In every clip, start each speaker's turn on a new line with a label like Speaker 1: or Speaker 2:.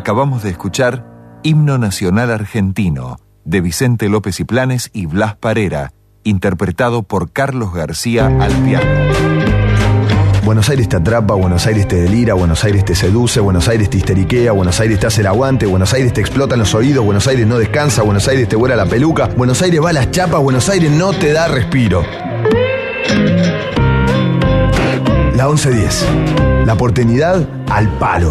Speaker 1: Acabamos de escuchar Himno Nacional Argentino de Vicente López y Planes y Blas Parera, interpretado por Carlos García al piano.
Speaker 2: Buenos Aires te atrapa, Buenos Aires te delira, Buenos Aires te seduce, Buenos Aires te histeriquea, Buenos Aires te hace el aguante, Buenos Aires te explota en los oídos, Buenos Aires no descansa, Buenos Aires te vuela la peluca, Buenos Aires va a las chapas, Buenos Aires no te da respiro. La 1110. La oportunidad al palo.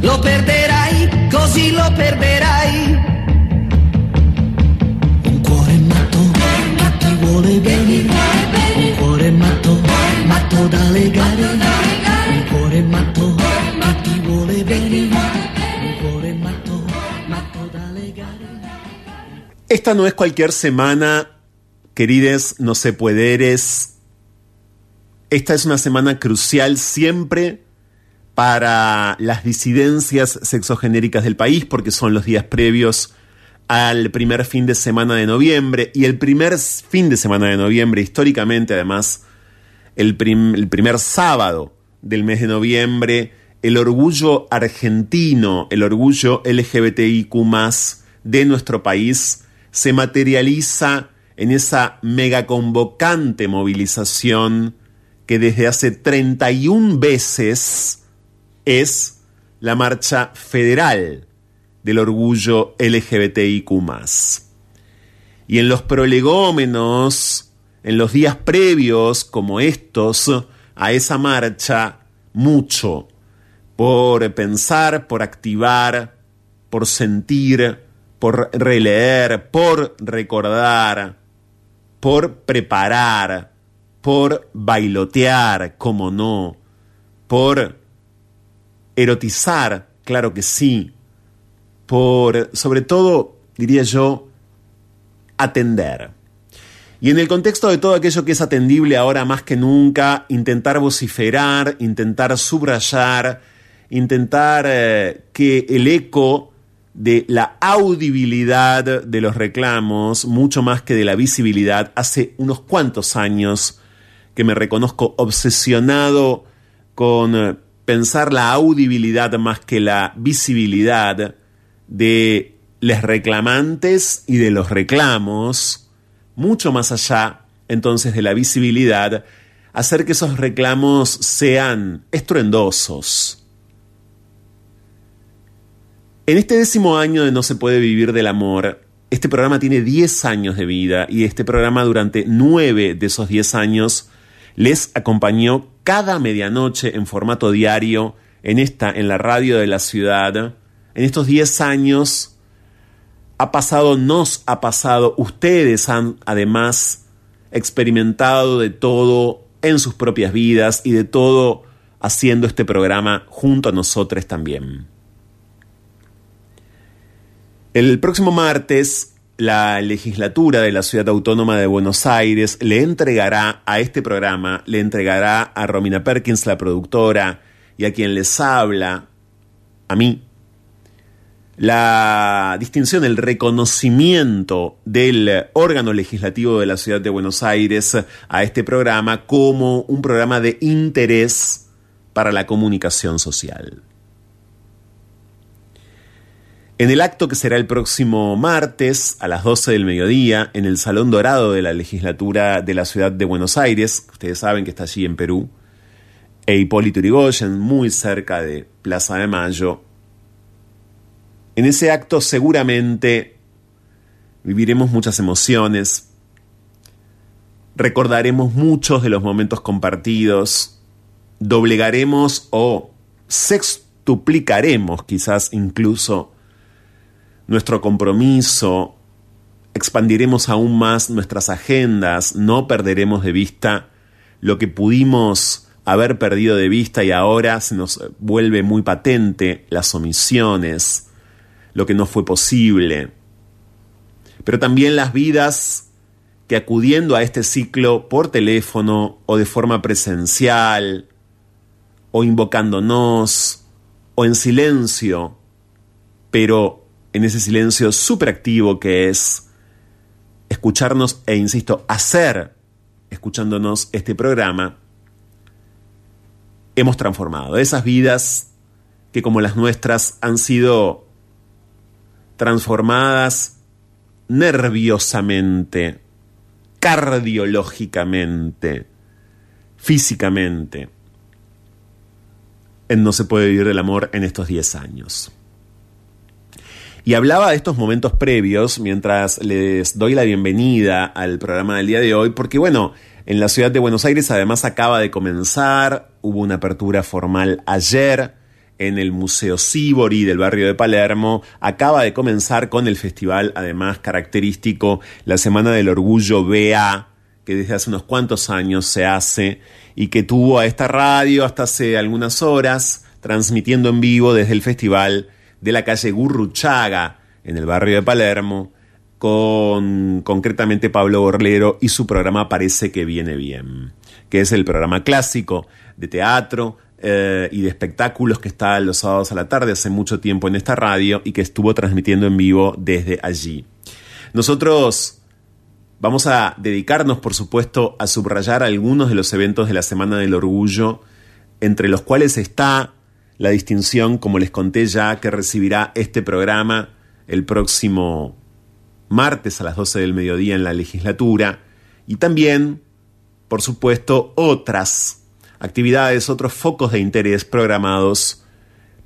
Speaker 3: Lo perderai, così lo perderai. Un cuore matto ti vuole bene. Un cuore matto, matto da legare. Un cuore matto che ti vuole.
Speaker 4: Esta no es cualquier semana, querides no se puederes. Esta es una semana crucial siempre para las disidencias sexogenéricas del país, porque son los días previos al primer fin de semana de noviembre. Y el primer fin de semana de noviembre, históricamente además, el, primer sábado del mes de noviembre, el orgullo argentino, el orgullo LGBTIQ de nuestro país se materializa en esa megaconvocante movilización que desde hace 31 veces es la marcha federal del orgullo LGBTIQ. Y en los prolegómenos, en los días previos como estos a esa marcha, mucho por pensar, por activar, por sentir, por releer, por recordar, por preparar, por bailotear, como no, por erotizar, claro que sí, por, sobre todo, diría yo, atender. Y en el contexto de todo aquello que es atendible ahora más que nunca, intentar vociferar, intentar subrayar, intentar eh, que el eco de la audibilidad de los reclamos, mucho más que de la visibilidad, hace unos cuantos años que me reconozco obsesionado con eh, pensar la audibilidad más que la visibilidad de los reclamantes y de los reclamos, mucho más allá entonces de la visibilidad, hacer que esos reclamos sean estruendosos. En este décimo año de No se puede vivir del amor, este programa tiene 10 años de vida y este programa durante 9 de esos 10 años les acompañó cada medianoche en formato diario en esta, en la radio de la ciudad. En estos 10 años ha pasado, nos ha pasado, ustedes han además experimentado de todo en sus propias vidas y de todo haciendo este programa junto a nosotros también. El próximo martes la legislatura de la Ciudad Autónoma de Buenos Aires le entregará a este programa, le entregará a Romina Perkins, la productora, y a quien les habla, a mí, la distinción, el reconocimiento del órgano legislativo de la Ciudad de Buenos Aires a este programa como un programa de interés para la comunicación social. En el acto que será el próximo martes a las 12 del mediodía en el Salón Dorado de la Legislatura de la Ciudad de Buenos Aires, ustedes saben que está allí en Perú, e Hipólito Yrigoyen, muy cerca de Plaza de Mayo. En ese acto seguramente viviremos muchas emociones, recordaremos muchos de los momentos compartidos, doblegaremos o sextuplicaremos quizás incluso nuestro compromiso, expandiremos aún más nuestras agendas, no perderemos de vista lo que pudimos haber perdido de vista y ahora se nos vuelve muy patente las omisiones, lo que no fue posible. Pero también las vidas que acudiendo a este ciclo por teléfono o de forma presencial, o invocándonos, o en silencio, pero en ese silencio activo que es escucharnos e, insisto, hacer, escuchándonos este programa, hemos transformado. Esas vidas que como las nuestras han sido transformadas nerviosamente, cardiológicamente, físicamente, en No se puede vivir el amor en estos 10 años. Y hablaba de estos momentos previos mientras les doy la bienvenida al programa del día de hoy, porque bueno, en la ciudad de Buenos Aires además acaba de comenzar, hubo una apertura formal ayer en el Museo Sibori del barrio de Palermo, acaba de comenzar con el festival además característico, la Semana del Orgullo BA, que desde hace unos cuantos años se hace y que tuvo a esta radio hasta hace algunas horas transmitiendo en vivo desde el festival de la calle Gurruchaga, en el barrio de Palermo, con concretamente Pablo Borlero y su programa Parece que viene bien, que es el programa clásico de teatro eh, y de espectáculos que está los sábados a la tarde hace mucho tiempo en esta radio y que estuvo transmitiendo en vivo desde allí. Nosotros Vamos a dedicarnos, por supuesto, a subrayar algunos de los eventos de la Semana del Orgullo, entre los cuales está la distinción, como les conté ya, que recibirá este programa el próximo martes a las 12 del mediodía en la legislatura, y también, por supuesto, otras actividades, otros focos de interés programados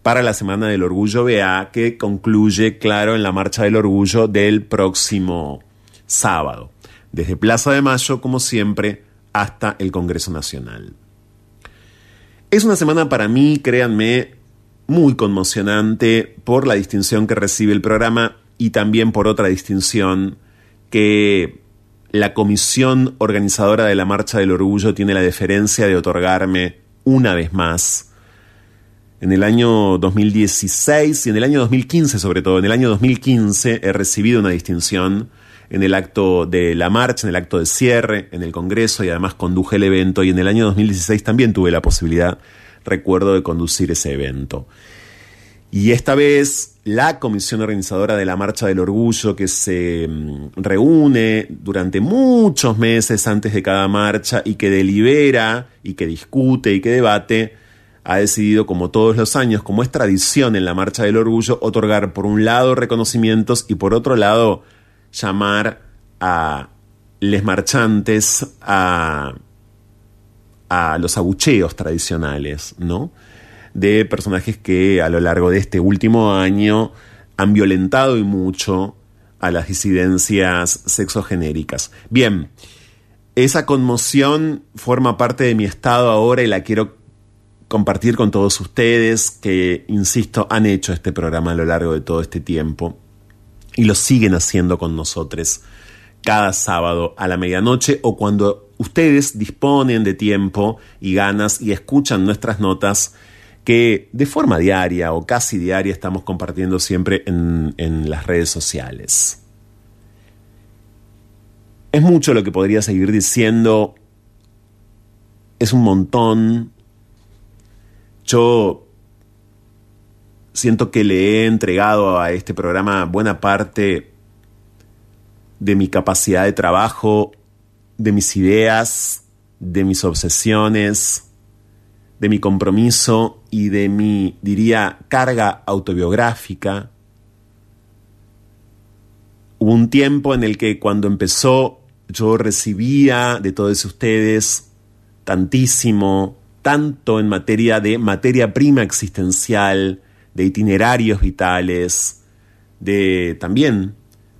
Speaker 4: para la Semana del Orgullo BA, que concluye, claro, en la Marcha del Orgullo del próximo sábado desde Plaza de Mayo, como siempre, hasta el Congreso Nacional. Es una semana para mí, créanme, muy conmocionante por la distinción que recibe el programa y también por otra distinción que la comisión organizadora de la Marcha del Orgullo tiene la deferencia de otorgarme una vez más. En el año 2016 y en el año 2015 sobre todo, en el año 2015 he recibido una distinción en el acto de la marcha, en el acto de cierre, en el Congreso y además conduje el evento y en el año 2016 también tuve la posibilidad, recuerdo, de conducir ese evento. Y esta vez la comisión organizadora de la Marcha del Orgullo que se mm, reúne durante muchos meses antes de cada marcha y que delibera y que discute y que debate, ha decidido, como todos los años, como es tradición en la Marcha del Orgullo, otorgar por un lado reconocimientos y por otro lado llamar a les marchantes a, a los abucheos tradicionales, ¿no? De personajes que a lo largo de este último año han violentado y mucho a las disidencias sexogenéricas. Bien, esa conmoción forma parte de mi estado ahora y la quiero compartir con todos ustedes que, insisto, han hecho este programa a lo largo de todo este tiempo y lo siguen haciendo con nosotros cada sábado a la medianoche o cuando ustedes disponen de tiempo y ganas y escuchan nuestras notas que de forma diaria o casi diaria estamos compartiendo siempre en, en las redes sociales. Es mucho lo que podría seguir diciendo, es un montón. Yo siento que le he entregado a este programa buena parte de mi capacidad de trabajo, de mis ideas, de mis obsesiones, de mi compromiso y de mi, diría, carga autobiográfica. Hubo un tiempo en el que cuando empezó yo recibía de todos ustedes tantísimo, tanto en materia de materia prima existencial, de itinerarios vitales, de también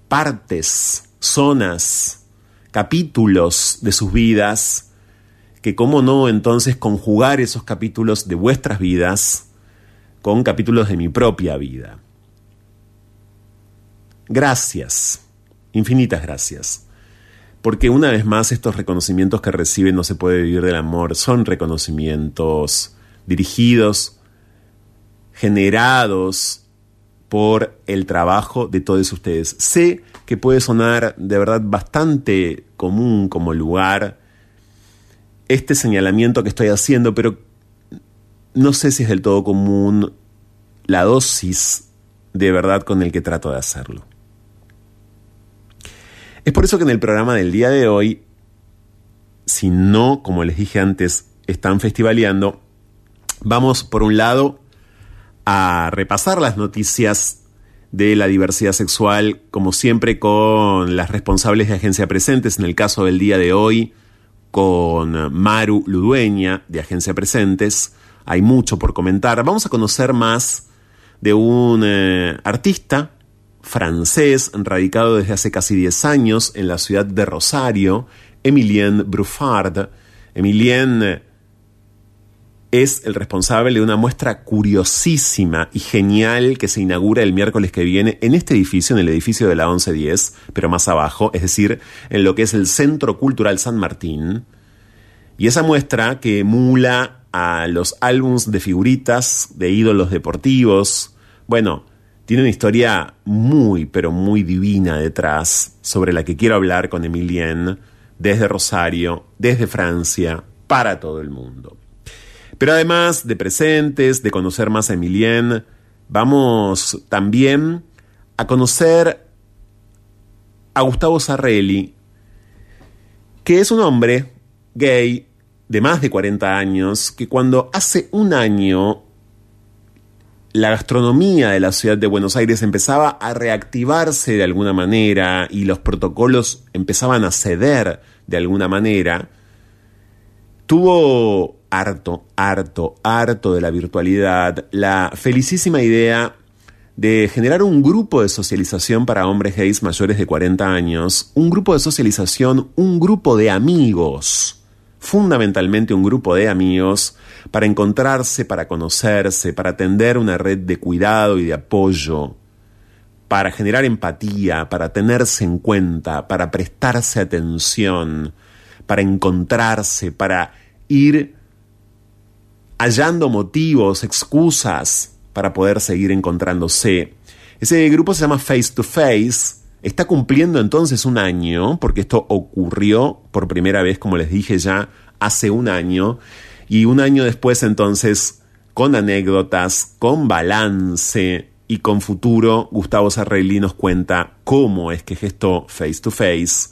Speaker 4: partes, zonas, capítulos de sus vidas, que cómo no entonces conjugar esos capítulos de vuestras vidas con capítulos de mi propia vida. Gracias, infinitas gracias. Porque una vez más estos reconocimientos que reciben no se puede vivir del amor son reconocimientos dirigidos generados por el trabajo de todos ustedes. Sé que puede sonar de verdad bastante común como lugar este señalamiento que estoy haciendo, pero no sé si es del todo común la dosis de verdad con el que trato de hacerlo. Es por eso que en el programa del día de hoy, si no, como les dije antes, están festivaleando, vamos por un lado a repasar las noticias de la diversidad sexual, como siempre con las responsables de agencia presentes, en el caso del día de hoy, con Maru Ludueña de Agencia Presentes. Hay mucho por comentar. Vamos a conocer más de un eh, artista francés radicado desde hace casi 10 años en la ciudad de Rosario, Emilien Bruffard. Emilien es el responsable de una muestra curiosísima y genial que se inaugura el miércoles que viene en este edificio, en el edificio de la 1110, pero más abajo, es decir, en lo que es el Centro Cultural San Martín. Y esa muestra que emula a los álbums de figuritas de ídolos deportivos, bueno, tiene una historia muy, pero muy divina detrás, sobre la que quiero hablar con Emilien desde Rosario, desde Francia, para todo el mundo. Pero además de presentes, de conocer más a Emilien, vamos también a conocer a Gustavo Sarrelli, que es un hombre gay de más de 40 años que cuando hace un año la gastronomía de la ciudad de Buenos Aires empezaba a reactivarse de alguna manera y los protocolos empezaban a ceder de alguna manera, tuvo harto, harto, harto de la virtualidad, la felicísima idea de generar un grupo de socialización para hombres gays mayores de 40 años, un grupo de socialización, un grupo de amigos, fundamentalmente un grupo de amigos, para encontrarse, para conocerse, para tender una red de cuidado y de apoyo, para generar empatía, para tenerse en cuenta, para prestarse atención, para encontrarse, para ir hallando motivos, excusas para poder seguir encontrándose. Ese grupo se llama Face to Face. Está cumpliendo entonces un año, porque esto ocurrió por primera vez, como les dije ya, hace un año. Y un año después entonces, con anécdotas, con balance y con futuro, Gustavo Sarrelli nos cuenta cómo es que gestó Face to Face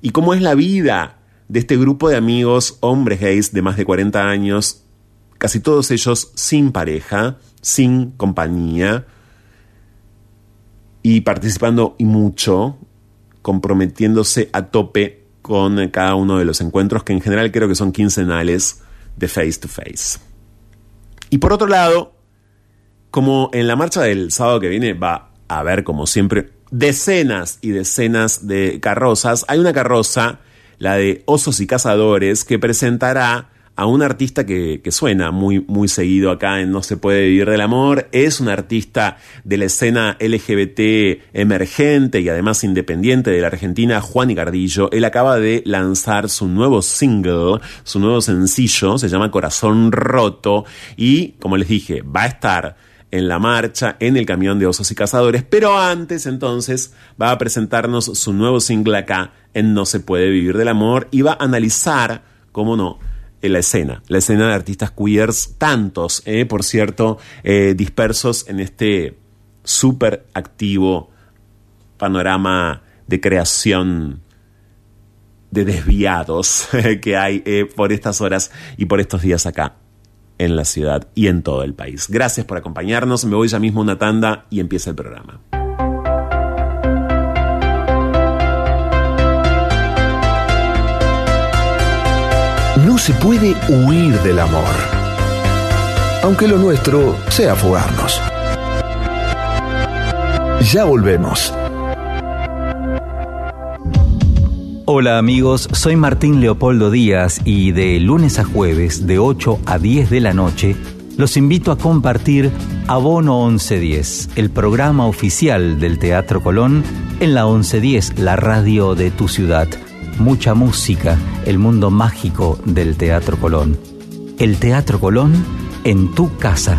Speaker 4: y cómo es la vida de este grupo de amigos, hombres gays de más de 40 años, casi todos ellos sin pareja, sin compañía, y participando y mucho, comprometiéndose a tope con cada uno de los encuentros, que en general creo que son quincenales de face to face. Y por otro lado, como en la marcha del sábado que viene va a haber, como siempre, decenas y decenas de carrozas, hay una carroza, la de Osos y Cazadores, que presentará a un artista que, suena muy, muy seguido acá en No se puede vivir del amor. Es un artista de la escena LGBT emergente y además independiente de la Argentina, Juan Igardillo. Él acaba de lanzar su nuevo single, su nuevo sencillo, se llama Corazón Roto y, como les dije, va a estar en la marcha, en el camión de osos y cazadores, pero antes entonces va a presentarnos su nuevo single acá en No se puede vivir del amor y va a analizar, cómo no, en la escena, la escena de artistas queers, tantos, eh, por cierto, eh, dispersos en este súper activo panorama de creación de desviados que hay eh, por estas horas y por estos días acá en la ciudad y en todo el país. Gracias por acompañarnos, me voy ya mismo a una tanda y empieza el programa.
Speaker 2: No se puede huir del amor, aunque lo nuestro sea fugarnos. Ya volvemos.
Speaker 5: Hola amigos, soy Martín Leopoldo Díaz y de lunes a jueves de 8 a 10 de la noche los invito a compartir Abono 1110, el programa oficial del Teatro Colón en la 1110, la radio de tu ciudad mucha música, el mundo mágico del Teatro Colón. El Teatro Colón en tu casa.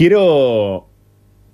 Speaker 4: Quiero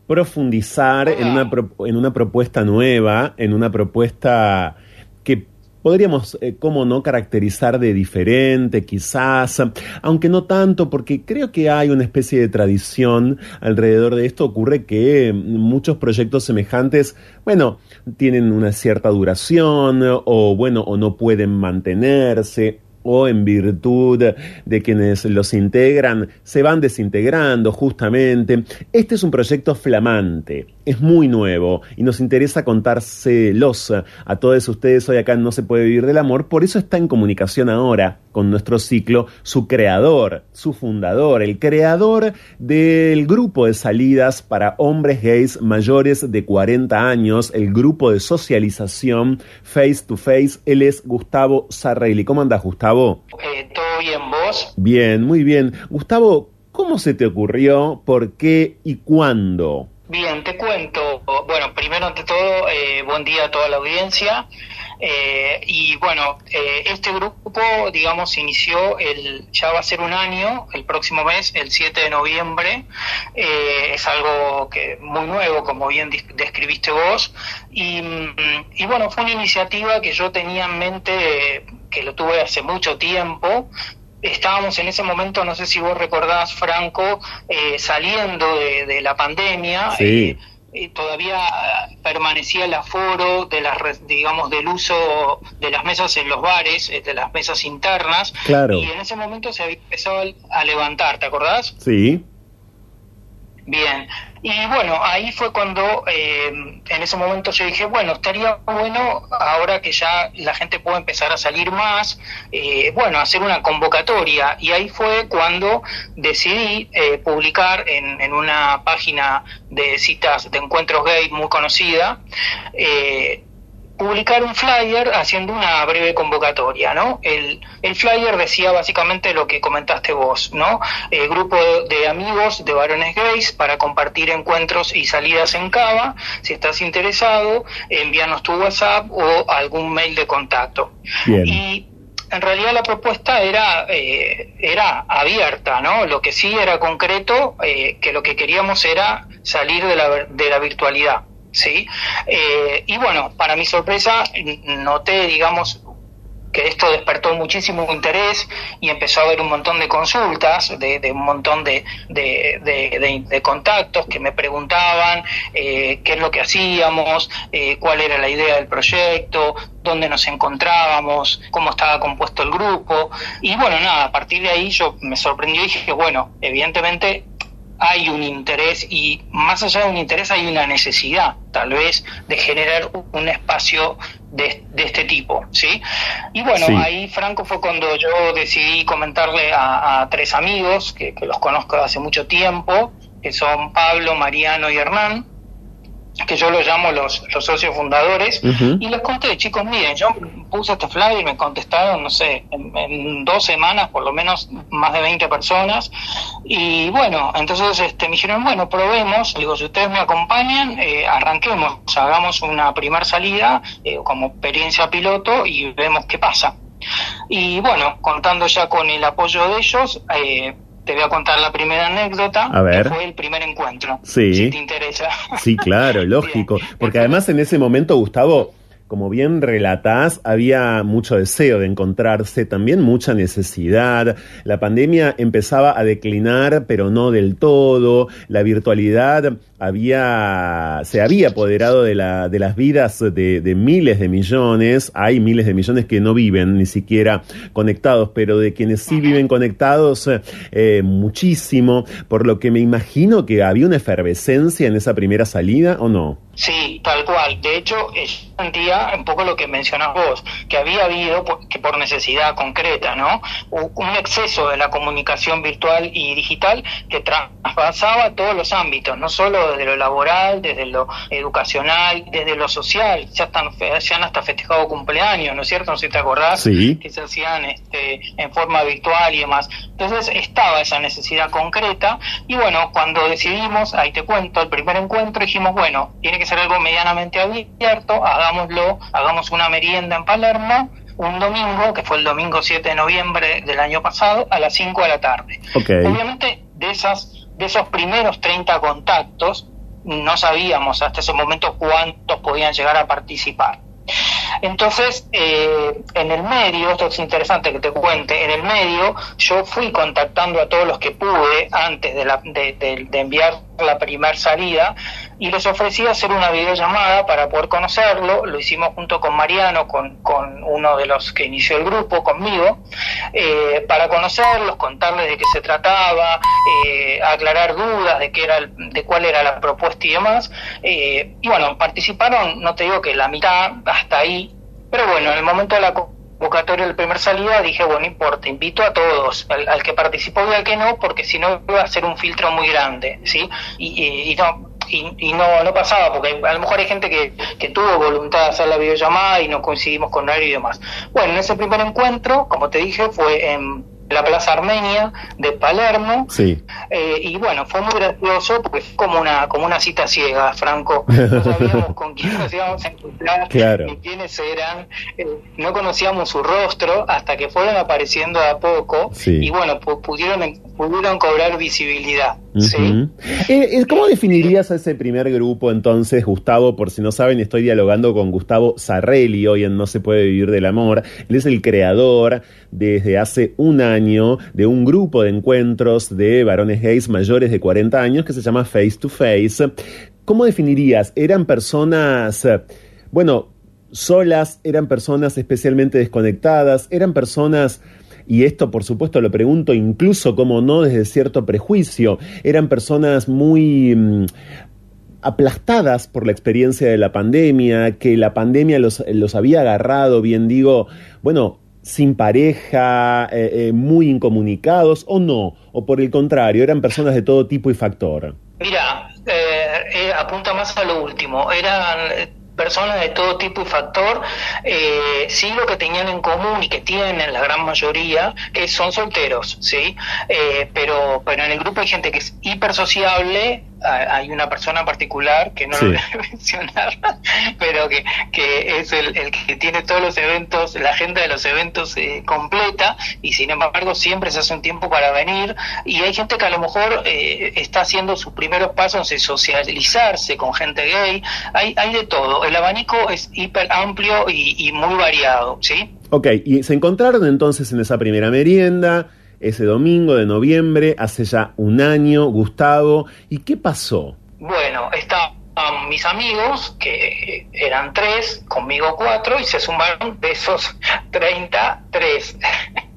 Speaker 4: profundizar en una, en una propuesta nueva, en una propuesta que podríamos, eh, cómo no, caracterizar de diferente, quizás, aunque no tanto, porque creo que hay una especie de tradición alrededor de esto. Ocurre que muchos proyectos semejantes, bueno, tienen una cierta duración, o bueno, o no pueden mantenerse, o en virtud de quienes los integran, se van desintegrando justamente. Este es un proyecto flamante, es muy nuevo y nos interesa contárselos a todos ustedes. Hoy acá no se puede vivir del amor, por eso está en comunicación ahora con nuestro ciclo su creador, su fundador, el creador del grupo de salidas para hombres gays mayores de 40 años, el grupo de socialización Face to Face. Él es Gustavo Sarreili. ¿Cómo andas, Gustavo?
Speaker 6: Eh, ¿Todo bien vos?
Speaker 4: Bien, muy bien. Gustavo, ¿cómo se te ocurrió, por qué y cuándo?
Speaker 6: Bien, te cuento. Bueno, primero ante todo, eh, buen día a toda la audiencia. Eh, y bueno, este grupo, digamos, inició el, ya va a ser un año, el próximo mes, el 7 de noviembre. es algo que muy nuevo, como bien describiste vos. Y, y, bueno, fue una iniciativa que yo tenía en mente que lo tuve hace mucho tiempo. Estábamos en ese momento, no sé si vos recordás, Franco, eh, saliendo de, la pandemia.
Speaker 4: Sí.
Speaker 6: Eh, todavía permanecía el aforo de las digamos del uso de las mesas en los bares eh, de las mesas internas
Speaker 4: claro.
Speaker 6: y en ese momento se había empezado a levantar ¿te acordás?
Speaker 4: sí
Speaker 6: Bien, y bueno, ahí fue cuando eh, en ese momento yo dije, bueno, estaría bueno ahora que ya la gente puede empezar a salir más, eh, bueno, hacer una convocatoria. Y ahí fue cuando decidí eh, publicar en, en, una página de citas de encuentros gay muy conocida, publicar un flyer haciendo una breve convocatoria, ¿no? El, el flyer decía básicamente lo que comentaste vos, ¿no? El grupo de amigos de varones gays para compartir encuentros y salidas en Cava. Si estás interesado, envíanos tu WhatsApp o algún mail de contacto. Y en realidad la propuesta era, eh, era abierta, ¿no? Lo que sí era concreto, eh, que lo que queríamos era salir de la, de la virtualidad. ¿Sí? Eh, y bueno, para mi sorpresa, noté, digamos, que esto despertó muchísimo interés y empezó a haber un montón de consultas, de, un montón de, de, contactos que me preguntaban eh, qué es lo que hacíamos, eh, cuál era la idea del proyecto, dónde nos encontrábamos, cómo estaba compuesto el grupo. Y bueno, nada, a partir de ahí yo me sorprendí y dije, bueno, evidentemente hay un interés y más allá de un interés hay una necesidad tal vez de generar un espacio de, este tipo, ¿sí? Y bueno, ahí Franco fue cuando yo decidí comentarle a, tres amigos que, que, los conozco hace mucho tiempo, que son Pablo, Mariano y Hernán, que yo los llamo los, los socios fundadores, y les conté, chicos, miren, yo puse este flyer y me contestaron, no sé, en, dos semanas por lo menos más de 20 personas, y bueno, entonces este, me dijeron, bueno, probemos, digo, si ustedes me acompañan, eh, arranquemos, hagamos una primera salida eh, como experiencia piloto y vemos qué pasa. Y bueno, contando ya con el apoyo de ellos, eh, te voy a contar la primera anécdota.
Speaker 4: A ver.
Speaker 6: Que fue el primer encuentro.
Speaker 4: Sí.
Speaker 6: Si te interesa.
Speaker 4: Sí, claro, lógico. Porque además en ese momento, Gustavo, como bien relatás, había mucho deseo de encontrarse, también mucha necesidad. La pandemia empezaba a declinar, pero no del todo. La virtualidad había, se había apoderado de, la, de las vidas de, miles de millones. Hay miles de millones que no viven ni siquiera conectados, pero de quienes sí viven conectados, eh, muchísimo. Por lo que me imagino que había una efervescencia en esa primera salida, ¿o no?
Speaker 6: Sí, tal cual. De hecho, sentía un poco lo que mencionas vos, que había habido, que por necesidad concreta, ¿no? Un exceso de la comunicación virtual y digital que traspasaba todos los ámbitos, no solo desde lo laboral, desde lo educacional, desde lo social. Ya, están, se han hasta festejado cumpleaños, ¿no es cierto? No sé si te acordás, que se hacían este, en forma virtual y demás. Entonces estaba esa necesidad concreta y bueno, cuando decidimos, ahí te cuento, el primer encuentro dijimos, bueno, tiene que ser algo medianamente abierto, hagámoslo, hagamos una merienda en Palermo un domingo, que fue el domingo 7 de noviembre del año pasado, a las 5 de la tarde. Obviamente, de, esas, de esos primeros 30 contactos, no sabíamos hasta ese momento cuántos podían llegar a participar. Entonces, eh, en el medio, esto es interesante que te cuente, en el medio yo fui contactando a todos los que pude antes de, la, de, enviar la primera salida y les ofrecí hacer una videollamada para poder conocerlo, lo hicimos junto con Mariano, con, con uno de los que inició el grupo, conmigo, eh, para conocerlos, contarles de qué se trataba, eh, aclarar dudas de qué era de cuál era la propuesta y demás, y bueno, participaron, no te digo que la mitad, hasta ahí, pero bueno, en el momento de la convocatoria del primer salida dije, bueno, importa, invito a todos, al, que participó y al que no, porque si no iba a ser un filtro muy grande, ¿sí? Y, no... Y, no, no pasaba, porque a lo mejor hay gente que, que tuvo voluntad de hacer la videollamada y no coincidimos con nadie y demás. Bueno, en ese primer encuentro, como te dije, fue en la Plaza Armenia de Palermo.
Speaker 4: Sí.
Speaker 6: Eh, y bueno, fue muy gracioso porque fue como una, como una cita ciega, Franco. No sabíamos con quién nos íbamos a encontrar, ni quiénes eran. Eh, no conocíamos su rostro hasta que fueron apareciendo a poco. Y bueno, pudieron, pudieron cobrar visibilidad. ¿sí?
Speaker 4: Eh, ¿Cómo definirías a ese primer grupo entonces, Gustavo? Por si no saben, estoy dialogando con Gustavo Sarrelli hoy en No se puede vivir del amor. Él es el creador desde hace un año de un grupo de encuentros de varones gays mayores de 40 años que se llama Face to Face. ¿Cómo definirías? ¿Eran personas, bueno, solas? ¿Eran personas especialmente desconectadas? ¿Eran personas... Y esto, por supuesto, lo pregunto incluso como no desde cierto prejuicio. Eran personas muy mm, aplastadas por la experiencia de la pandemia, que la pandemia los, los había agarrado, bien digo, bueno, sin pareja, eh, eh, muy incomunicados o no? ¿O por el contrario, eran personas de todo tipo y factor?
Speaker 6: Mira, eh, apunta más a lo último. Eran personas de todo tipo y factor, eh, sí lo que tenían en común y que tienen la gran mayoría, que son solteros, ¿sí? pero, pero en el grupo hay gente que es hiper sociable, hay una persona en particular que no lo voy a mencionar, pero que, que es el, el, que tiene todos los eventos, la agenda de los eventos eh, completa y sin embargo siempre se hace un tiempo para venir y hay gente que a lo mejor eh, está haciendo sus primeros pasos en socializarse con gente gay, hay, hay de todo, el abanico es hiper amplio y, y muy variado, ¿sí?
Speaker 4: Ok, y se encontraron entonces en esa primera merienda, ese domingo de noviembre, hace ya un año, Gustavo. ¿Y qué pasó?
Speaker 6: Bueno, estaban mis amigos, que eran tres, conmigo cuatro, y se sumaron de esos 33.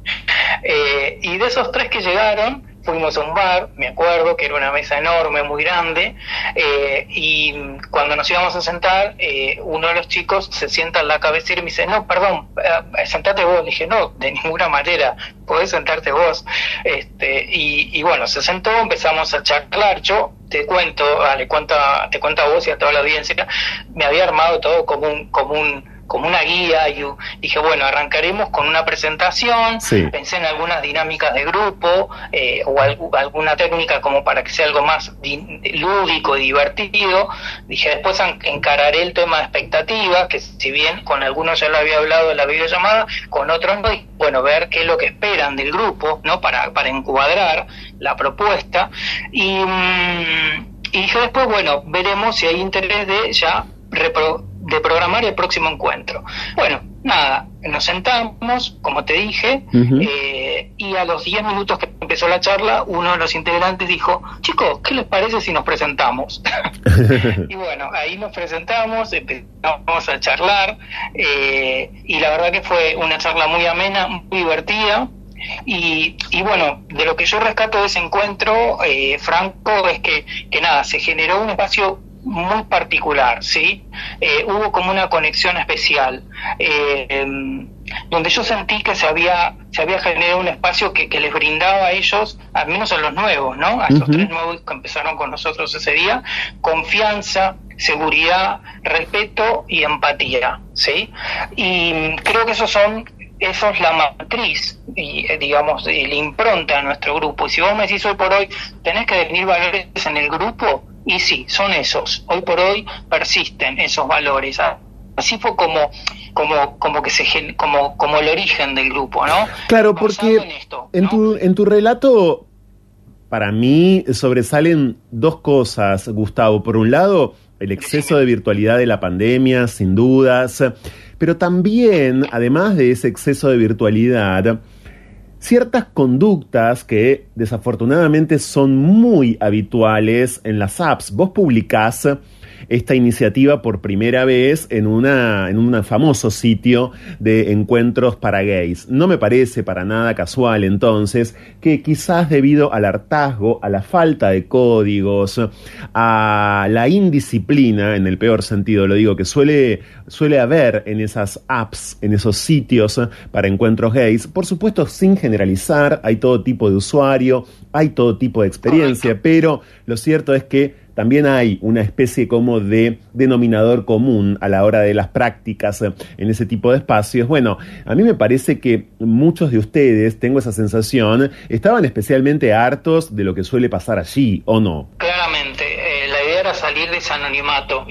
Speaker 6: eh, y de esos tres que llegaron, fuimos a un bar, me acuerdo que era una mesa enorme, muy grande, eh, y cuando nos íbamos a sentar, eh, uno de los chicos se sienta en la cabecera y me dice, no, perdón, eh, sentate vos. Le dije, no, de ninguna manera, podés sentarte vos. Este, y, y bueno, se sentó, empezamos a charlar, yo te cuento, vale, cuenta, te cuento a vos y a toda la audiencia, me había armado todo como un, como un como una guía y dije, bueno, arrancaremos con una presentación, pensé en algunas dinámicas de grupo eh, o alguna técnica como para que sea algo más lúdico y divertido. Dije, después encararé el tema de expectativas, que si bien con algunos ya lo había hablado en la videollamada, con otros no, y bueno, ver qué es lo que esperan del grupo, ¿no? Para, para encuadrar la propuesta. Y, mm, y dije después, bueno, veremos si hay interés de ya repro de programar el próximo encuentro. Bueno, nada, nos sentamos, como te dije, eh, y a los 10 minutos que empezó la charla, uno de los integrantes dijo, chicos, ¿qué les parece si nos presentamos? y bueno, ahí nos presentamos, empezamos a charlar, eh, y la verdad que fue una charla muy amena, muy divertida. Y, y, bueno, de lo que yo rescato de ese encuentro, eh, Franco, es que, que nada, se generó un espacio muy particular, ¿sí? Eh, hubo como una conexión especial, eh, em, donde yo sentí que se había, se había generado un espacio que, les brindaba a ellos, al menos a los nuevos, ¿no? A esos tres nuevos que empezaron con nosotros ese día, confianza, seguridad, respeto y empatía, ¿sí? Y creo que esos son eso es la matriz y eh, digamos la impronta a nuestro grupo y si vos me decís hoy por hoy tenés que definir valores en el grupo y sí, son esos. Hoy por hoy persisten esos valores. Así fue como como como que se como como el origen del grupo, ¿no?
Speaker 4: Claro, porque en, tu en tu relato para mí sobresalen dos cosas, Gustavo. Por un lado, el exceso de virtualidad de la pandemia, sin dudas, pero también, además de ese exceso de virtualidad, ciertas conductas que desafortunadamente son muy habituales en las apps. Vos publicás esta iniciativa por primera vez en, una, en un famoso sitio de encuentros para gays. No me parece para nada casual entonces que quizás debido al hartazgo, a la falta de códigos, a la indisciplina, en el peor sentido lo digo, que suele, suele haber en esas apps, en esos sitios para encuentros gays, por supuesto sin generalizar, hay todo tipo de usuario, hay todo tipo de experiencia, pero lo cierto es que también hay una especie como de denominador común a la hora de las prácticas en ese tipo de espacios. Bueno, a mí me parece que muchos de ustedes, tengo esa sensación, estaban especialmente hartos de lo que suele pasar allí, ¿o no?
Speaker 6: Claramente, eh, la idea era salir de ese anonimato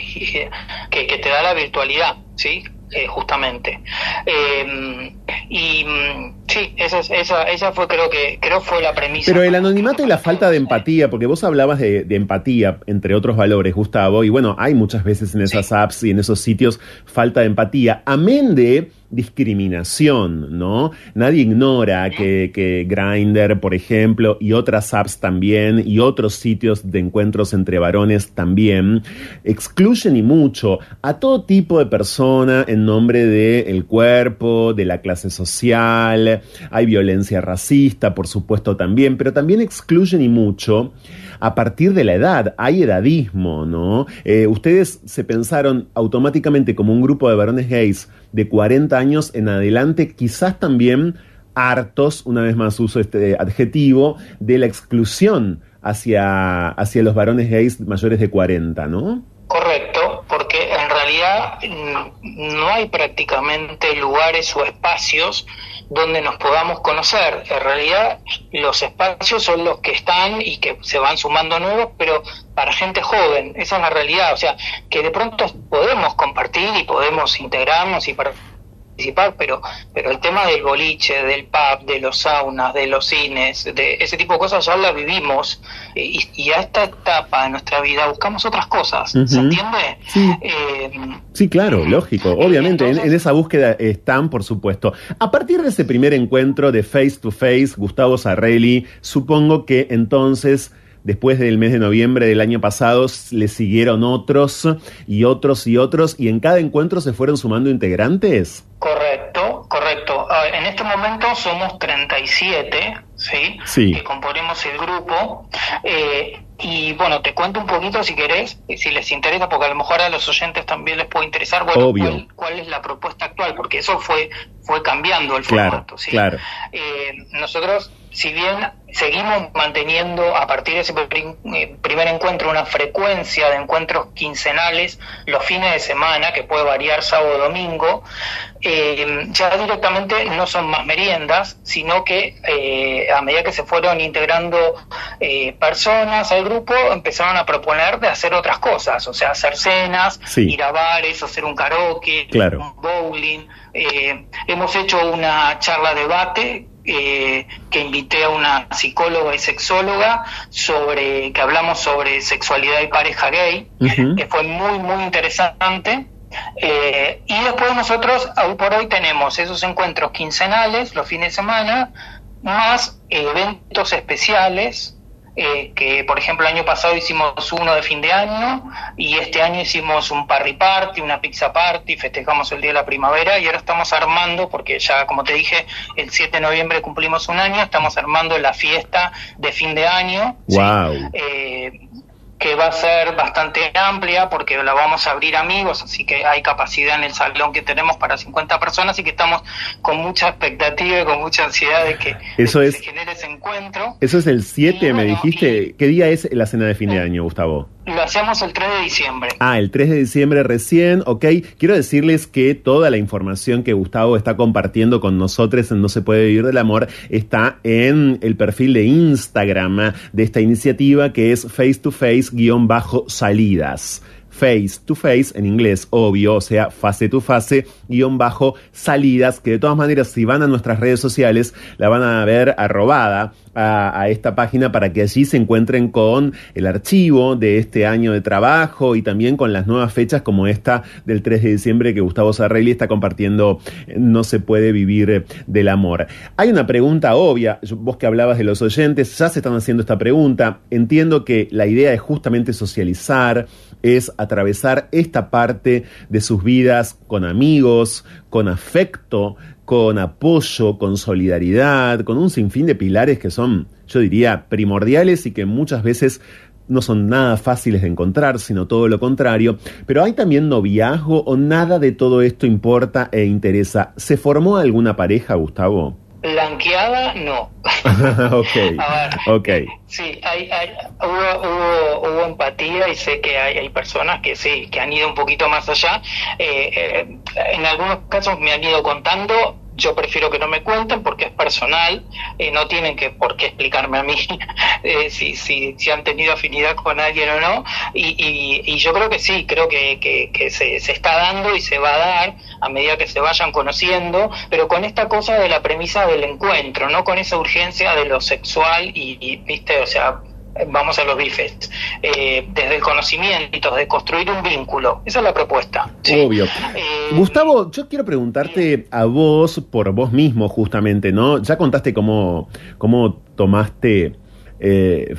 Speaker 6: que, que te da la virtualidad, ¿sí? Eh, justamente. Eh, y mm, sí, esa, esa, esa fue creo que creo fue la premisa.
Speaker 4: Pero el anonimato y la falta de empatía, porque vos hablabas de, de, empatía, entre otros valores, Gustavo, y bueno, hay muchas veces en esas apps y en esos sitios falta de empatía. Amén de discriminación, ¿no? Nadie ignora que, que Grindr, por ejemplo, y otras apps también, y otros sitios de encuentros entre varones también, excluyen y mucho a todo tipo de persona en nombre del el cuerpo, de la clase social, hay violencia racista, por supuesto también, pero también excluyen y mucho a partir de la edad, hay edadismo, ¿no? Eh, ustedes se pensaron automáticamente como un grupo de varones gays de 40 años en adelante, quizás también hartos, una vez más uso este adjetivo, de la exclusión hacia, hacia los varones gays mayores de 40, ¿no?
Speaker 6: Correcto, porque en realidad mm, no hay prácticamente lugares o espacios donde nos podamos conocer. En realidad los espacios son los que están y que se van sumando nuevos, pero para gente joven, esa es la realidad. O sea, que de pronto podemos compartir y podemos integrarnos y participar, pero, pero el tema del boliche, del pub, de los saunas, de los cines, de ese tipo de cosas ya la vivimos y, y a esta etapa de nuestra vida buscamos otras cosas, ¿se entiende?
Speaker 4: Sí, eh, sí claro, lógico, obviamente, en, en, esa búsqueda están, por supuesto. A partir de ese primer encuentro de face to face, Gustavo Sarrelli, supongo que entonces Después del mes de noviembre del año pasado le siguieron otros y otros y otros y en cada encuentro se fueron sumando integrantes.
Speaker 6: Correcto, correcto. Ah, en este momento somos 37, ¿sí?
Speaker 4: Sí.
Speaker 6: Que componemos el grupo. Eh, y bueno, te cuento un poquito si querés, si les interesa, porque a lo mejor a los oyentes también les puede interesar, bueno, cuál, cuál, es la propuesta actual, porque eso fue, fue cambiando el
Speaker 4: claro,
Speaker 6: formato, ¿sí?
Speaker 4: Claro.
Speaker 6: Eh, nosotros, si bien seguimos manteniendo a partir de ese primer encuentro una frecuencia de encuentros quincenales los fines de semana, que puede variar sábado o domingo, eh, ya directamente no son más meriendas, sino que eh, a medida que se fueron integrando eh, personas al grupo, empezaron a proponer de hacer otras cosas, o sea, hacer cenas,
Speaker 4: sí.
Speaker 6: ir a bares, hacer un karaoke,
Speaker 4: claro.
Speaker 6: un bowling. hemos hecho una charla debate eh, que invité a una psicóloga y sexóloga sobre que hablamos sobre sexualidad y pareja gay, uh -huh. que fue muy muy interesante. Eh, y después nosotros hoy por hoy tenemos esos encuentros quincenales los fines de semana, más eventos especiales eh, que por ejemplo el año pasado hicimos uno de fin de año y este año hicimos un party party, una pizza party, festejamos el día de la primavera y ahora estamos armando, porque ya como te dije, el 7 de noviembre cumplimos un año, estamos armando la fiesta de fin de año.
Speaker 4: Wow.
Speaker 6: ¿sí? Eh, que va a ser bastante amplia porque la vamos a abrir amigos, así que hay capacidad en el salón que tenemos para 50 personas y que estamos con mucha expectativa y con mucha ansiedad de que,
Speaker 4: eso
Speaker 6: de que
Speaker 4: es,
Speaker 6: se genere ese encuentro.
Speaker 4: Eso es el 7, me dijiste. Y, ¿Qué día es la cena de fin de año, Gustavo?
Speaker 6: Lo hacemos el 3 de diciembre.
Speaker 4: Ah, el 3 de diciembre recién, ok. Quiero decirles que toda la información que Gustavo está compartiendo con nosotros en No se puede vivir del amor está en el perfil de Instagram de esta iniciativa que es face to face guion bajo salidas face to face, en inglés, obvio, o sea, fase to fase, guion bajo salidas, que de todas maneras, si van a nuestras redes sociales, la van a ver arrobada a, esta página para que allí se encuentren con el archivo de este año de trabajo y también con las nuevas fechas como esta del 3 de diciembre que Gustavo Sarrelli está compartiendo No se puede vivir del amor. Hay una pregunta obvia, vos que hablabas de los oyentes, ya se están haciendo esta pregunta. Entiendo que la idea es justamente socializar, es atravesar esta parte de sus vidas con amigos, con afecto, con apoyo, con solidaridad, con un sinfín de pilares que son, yo diría, primordiales y que muchas veces no son nada fáciles de encontrar, sino todo lo contrario. Pero hay también noviazgo o nada de todo esto importa e interesa. ¿Se formó alguna pareja, Gustavo?
Speaker 6: Blanqueada, no.
Speaker 4: ok, ok.
Speaker 6: Sí, hay, hay, hubo, hubo, empatía y sé que hay, hay, personas que sí, que han ido un poquito más allá. Eh, eh, en algunos casos me han ido contando yo prefiero que no me cuenten porque es personal, eh, no tienen que por qué explicarme a mí eh, si, si, si, han tenido afinidad con alguien o no, y, y, yo creo que sí, creo que, que, se, se, está dando y se va a dar a medida que se vayan conociendo, pero con esta cosa de la premisa del encuentro, no con esa urgencia de lo sexual y, y viste, o sea, vamos a los bifes, eh, desde el conocimiento, de construir un vínculo. Esa es la propuesta.
Speaker 4: Obvio. Eh, Gustavo, yo quiero preguntarte a vos, por vos mismo justamente, ¿no? Ya contaste cómo, cómo tomaste eh,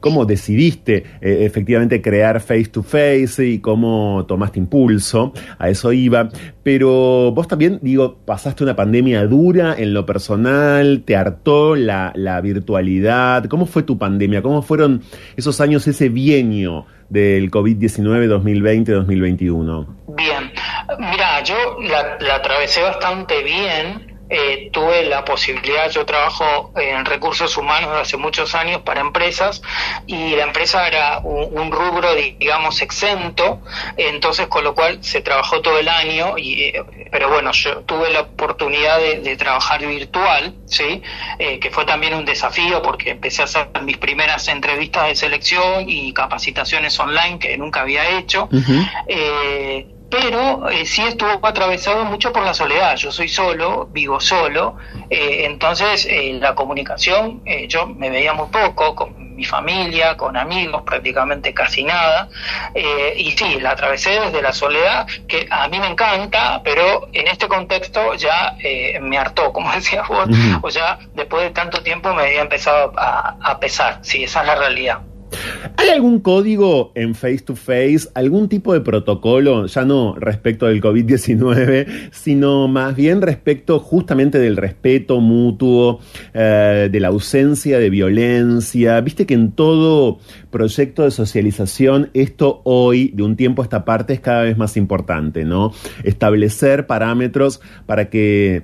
Speaker 4: cómo decidiste eh, efectivamente crear face to face y cómo tomaste impulso, a eso iba, pero vos también, digo, pasaste una pandemia dura en lo personal, te hartó la, virtualidad, ¿cómo fue tu pandemia? ¿Cómo fueron esos años, ese bienio del COVID-19 2020-2021?
Speaker 6: Bien, mira, yo la atravesé bastante bien eh, tuve la posibilidad, yo trabajo en recursos humanos hace muchos años para empresas y la empresa era un, rubro, digamos, exento, entonces con lo cual se trabajó todo el año, y, eh, pero bueno, yo tuve la oportunidad de, trabajar virtual, ¿sí? Eh, que fue también un desafío porque empecé a hacer mis primeras entrevistas de selección y capacitaciones online que nunca había hecho pero eh, sí estuvo atravesado mucho por la soledad. Yo soy solo, vivo solo, eh, entonces eh, la comunicación, yo me veía muy poco con mi familia, con amigos, prácticamente casi nada, y sí, la atravesé desde la soledad, que a mí me encanta, pero en este contexto ya me hartó, como decías vos, o ya después de tanto tiempo me había empezado a, a pesar, sí, esa es la realidad.
Speaker 4: ¿Hay algún código en face to face, algún tipo de protocolo, ya no respecto del COVID-19, sino más bien respecto justamente del respeto mutuo, eh, de la ausencia de violencia? Viste que en todo proyecto de socialización esto hoy, de un tiempo a esta parte, es cada vez más importante, ¿no? Establecer parámetros para que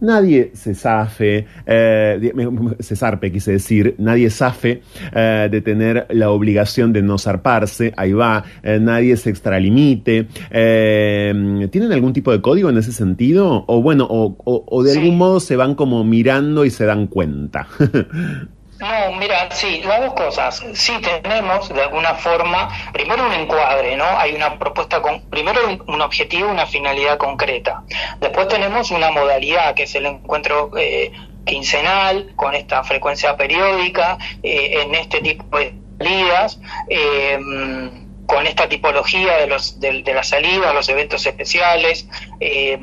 Speaker 4: nadie se zafe, eh, se zarpe, quise decir, nadie zafe eh, de tener la obligación de no zarparse, ahí va, eh, nadie se extralimite. ¿Tienen algún tipo de código en ese sentido? O bueno, o, o de algún modo se van como mirando y se dan cuenta.
Speaker 6: No, mira, sí, las dos cosas. Sí tenemos de alguna forma, primero un encuadre, ¿no? Hay una propuesta con, primero un, objetivo, una finalidad concreta. Después tenemos una modalidad que es el encuentro eh, quincenal con esta frecuencia periódica eh, en este tipo de salidas. Eh, con esta tipología de, los, de, de la salida, los eventos especiales. Eh,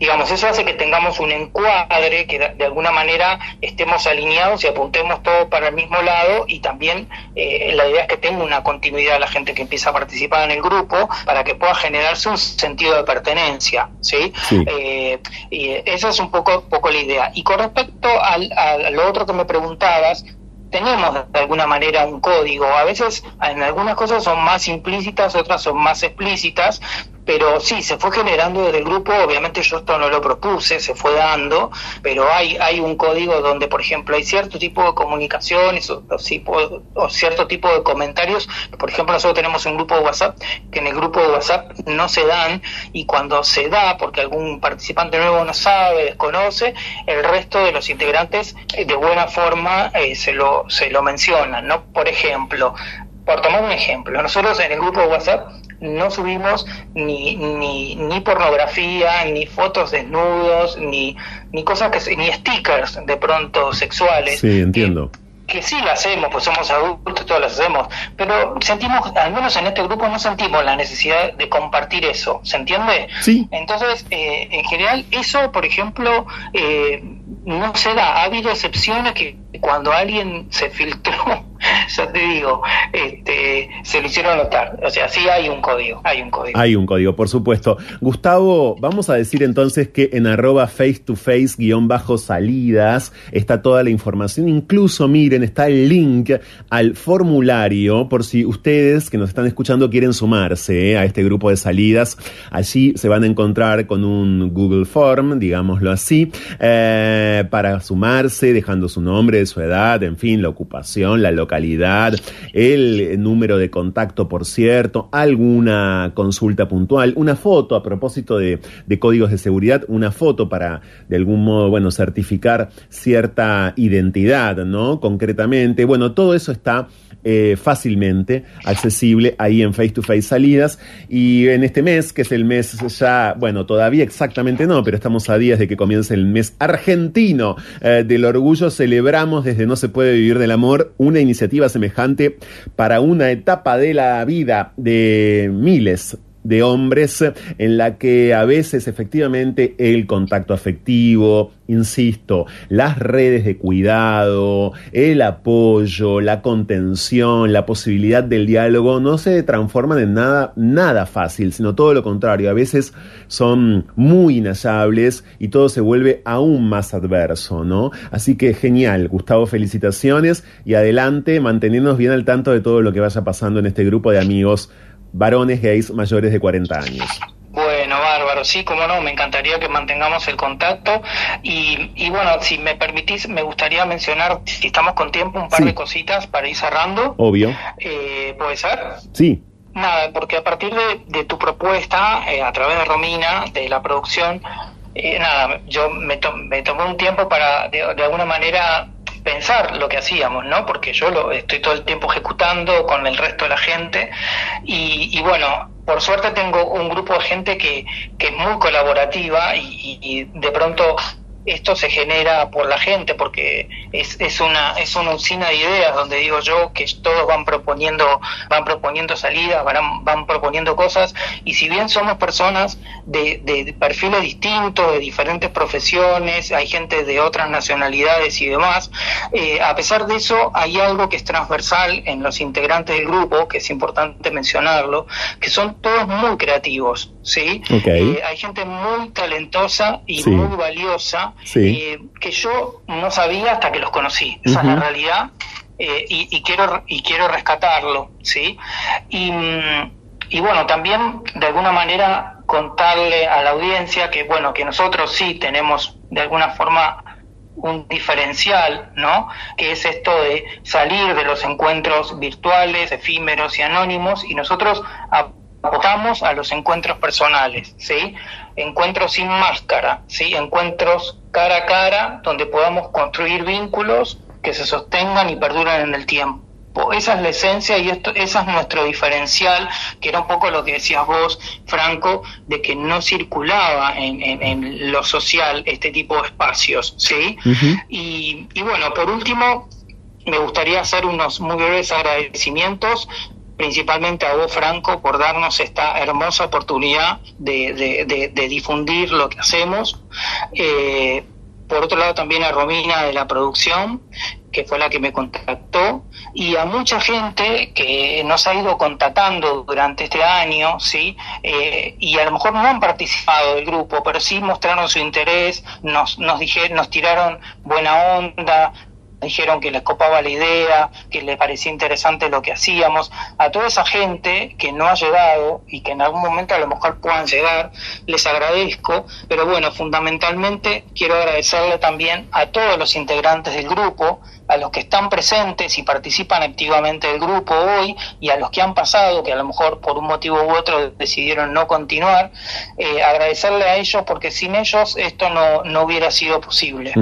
Speaker 6: digamos, eso hace que tengamos un encuadre, que de, alguna manera estemos alineados y apuntemos todo para el mismo lado y también eh, la idea es que tenga una continuidad la gente que empieza a participar en el grupo para que pueda generarse un sentido de pertenencia, ¿sí? Eh, y esa es un poco, poco la idea. Y con respecto al, a lo otro que me preguntabas, tenemos de alguna manera un código. A veces en algunas cosas son más implícitas, otras son más explícitas, pero sí, se fue generando desde el grupo, obviamente yo esto no lo propuse, se fue dando, pero hay, hay un código donde, por ejemplo, hay cierto tipo de comunicaciones o, o, cierto tipo de comentarios, por ejemplo, nosotros tenemos un grupo de WhatsApp, que en el grupo de WhatsApp no se dan, y cuando se da, porque algún participante nuevo no sabe, desconoce, el resto de los integrantes eh, de buena forma eh, se, lo, se lo mencionan, ¿no? Por ejemplo, por tomar un ejemplo, nosotros en el grupo de WhatsApp no subimos ni, ni, ni pornografía, ni fotos desnudos, ni, ni cosas que ni stickers de pronto sexuales.
Speaker 4: Sí, entiendo
Speaker 6: que sí la hacemos, pues somos adultos, todos las hacemos, pero sentimos, al menos en este grupo no sentimos la necesidad de compartir eso, ¿se entiende?
Speaker 4: Sí.
Speaker 6: Entonces, eh, en general, eso, por ejemplo, eh, no se da. Ha habido excepciones que cuando alguien se filtró, ya te digo, este, se lo hicieron notar. O sea, sí hay un código, hay un código.
Speaker 4: Hay un código, por supuesto. Gustavo, vamos a decir entonces que en arroba face to face guion bajo salidas está toda la información. Incluso, miren, está el link al formulario por si ustedes que nos están escuchando quieren sumarse eh, a este grupo de salidas. Allí se van a encontrar con un Google Form, digámoslo así. Eh, para sumarse, dejando su nombre, su edad, en fin, la ocupación, la localidad, el número de contacto, por cierto, alguna consulta puntual, una foto a propósito de, de códigos de seguridad, una foto para, de algún modo, bueno, certificar cierta identidad, ¿no? Concretamente, bueno, todo eso está eh, fácilmente accesible ahí en Face to Face Salidas. Y en este mes, que es el mes ya, bueno, todavía exactamente no, pero estamos a días de que comience el mes argentino eh, del orgullo, celebramos desde No se puede vivir del amor una iniciativa semejante para una etapa de la vida de miles de hombres en la que a veces efectivamente el contacto afectivo, insisto, las redes de cuidado, el apoyo, la contención, la posibilidad del diálogo no se transforman en nada nada fácil, sino todo lo contrario, a veces son muy inhallables y todo se vuelve aún más adverso, ¿no? Así que genial, Gustavo, felicitaciones y adelante, mantenernos bien al tanto de todo lo que vaya pasando en este grupo de amigos varones gays mayores de 40 años.
Speaker 6: Bueno, bárbaro, sí, como no, me encantaría que mantengamos el contacto y, y bueno, si me permitís, me gustaría mencionar, si estamos con tiempo, un par de cositas para ir cerrando.
Speaker 4: Obvio.
Speaker 6: Eh, ¿Puede ser?
Speaker 4: Sí.
Speaker 6: Nada, porque a partir de, tu propuesta, eh, a través de Romina, de la producción, eh, nada, yo me, me tomé un tiempo para, de, de alguna manera, pensar lo que hacíamos, ¿no? Porque yo lo estoy todo el tiempo ejecutando con el resto de la gente y, bueno, por suerte tengo un grupo de gente que, que es muy colaborativa y, y de pronto esto se genera por la gente porque es, es una es una usina de ideas donde digo yo que todos van proponiendo van proponiendo salidas van, van proponiendo cosas y si bien somos personas de, de perfiles distintos de diferentes profesiones hay gente de otras nacionalidades y demás eh, a pesar de eso hay algo que es transversal en los integrantes del grupo que es importante mencionarlo que son todos muy creativos sí
Speaker 4: okay.
Speaker 6: eh, hay gente muy talentosa y sí. muy valiosa
Speaker 4: Sí.
Speaker 6: eh, que yo no sabía hasta que los conocí. Esa es la realidad eh, y, y, quiero y quiero rescatarlo, sí. Y, y, bueno, también de alguna manera contarle a la audiencia que bueno que nosotros sí tenemos de alguna forma un diferencial, ¿no? Que es esto de salir de los encuentros virtuales, efímeros y anónimos y nosotros apostamos a los encuentros personales, ¿sí? Encuentros sin máscara, ¿sí? Encuentros cara a cara donde podamos construir vínculos que se sostengan y perduran en el tiempo. Esa es la esencia y esto, esa es nuestro diferencial, que era un poco lo que decías vos, Franco, de que no circulaba en, en, en lo social este tipo de espacios, ¿sí?
Speaker 4: Uh -huh.
Speaker 6: y, y bueno, por último, me gustaría hacer unos muy breves agradecimientos principalmente a vos, Franco, por darnos esta hermosa oportunidad de, difundir lo que hacemos. Eh, por otro lado, también a Romina de la producción, que fue la que me contactó, y a mucha gente que nos ha ido contactando durante este año, ¿sí? Eh, y a lo mejor no han participado del grupo, pero sí mostraron su interés, nos, nos, dijeron, nos tiraron buena onda, dijeron que les copaba la idea, que les parecía interesante lo que hacíamos. A toda esa gente que no ha llegado y que en algún momento a lo mejor puedan llegar, les agradezco, pero bueno, fundamentalmente quiero agradecerle también a todos los integrantes del grupo, a los que están presentes y participan activamente del grupo hoy y a los que han pasado, que a lo mejor por un motivo u otro decidieron no continuar, eh, agradecerle a ellos porque sin ellos esto no, no hubiera sido posible.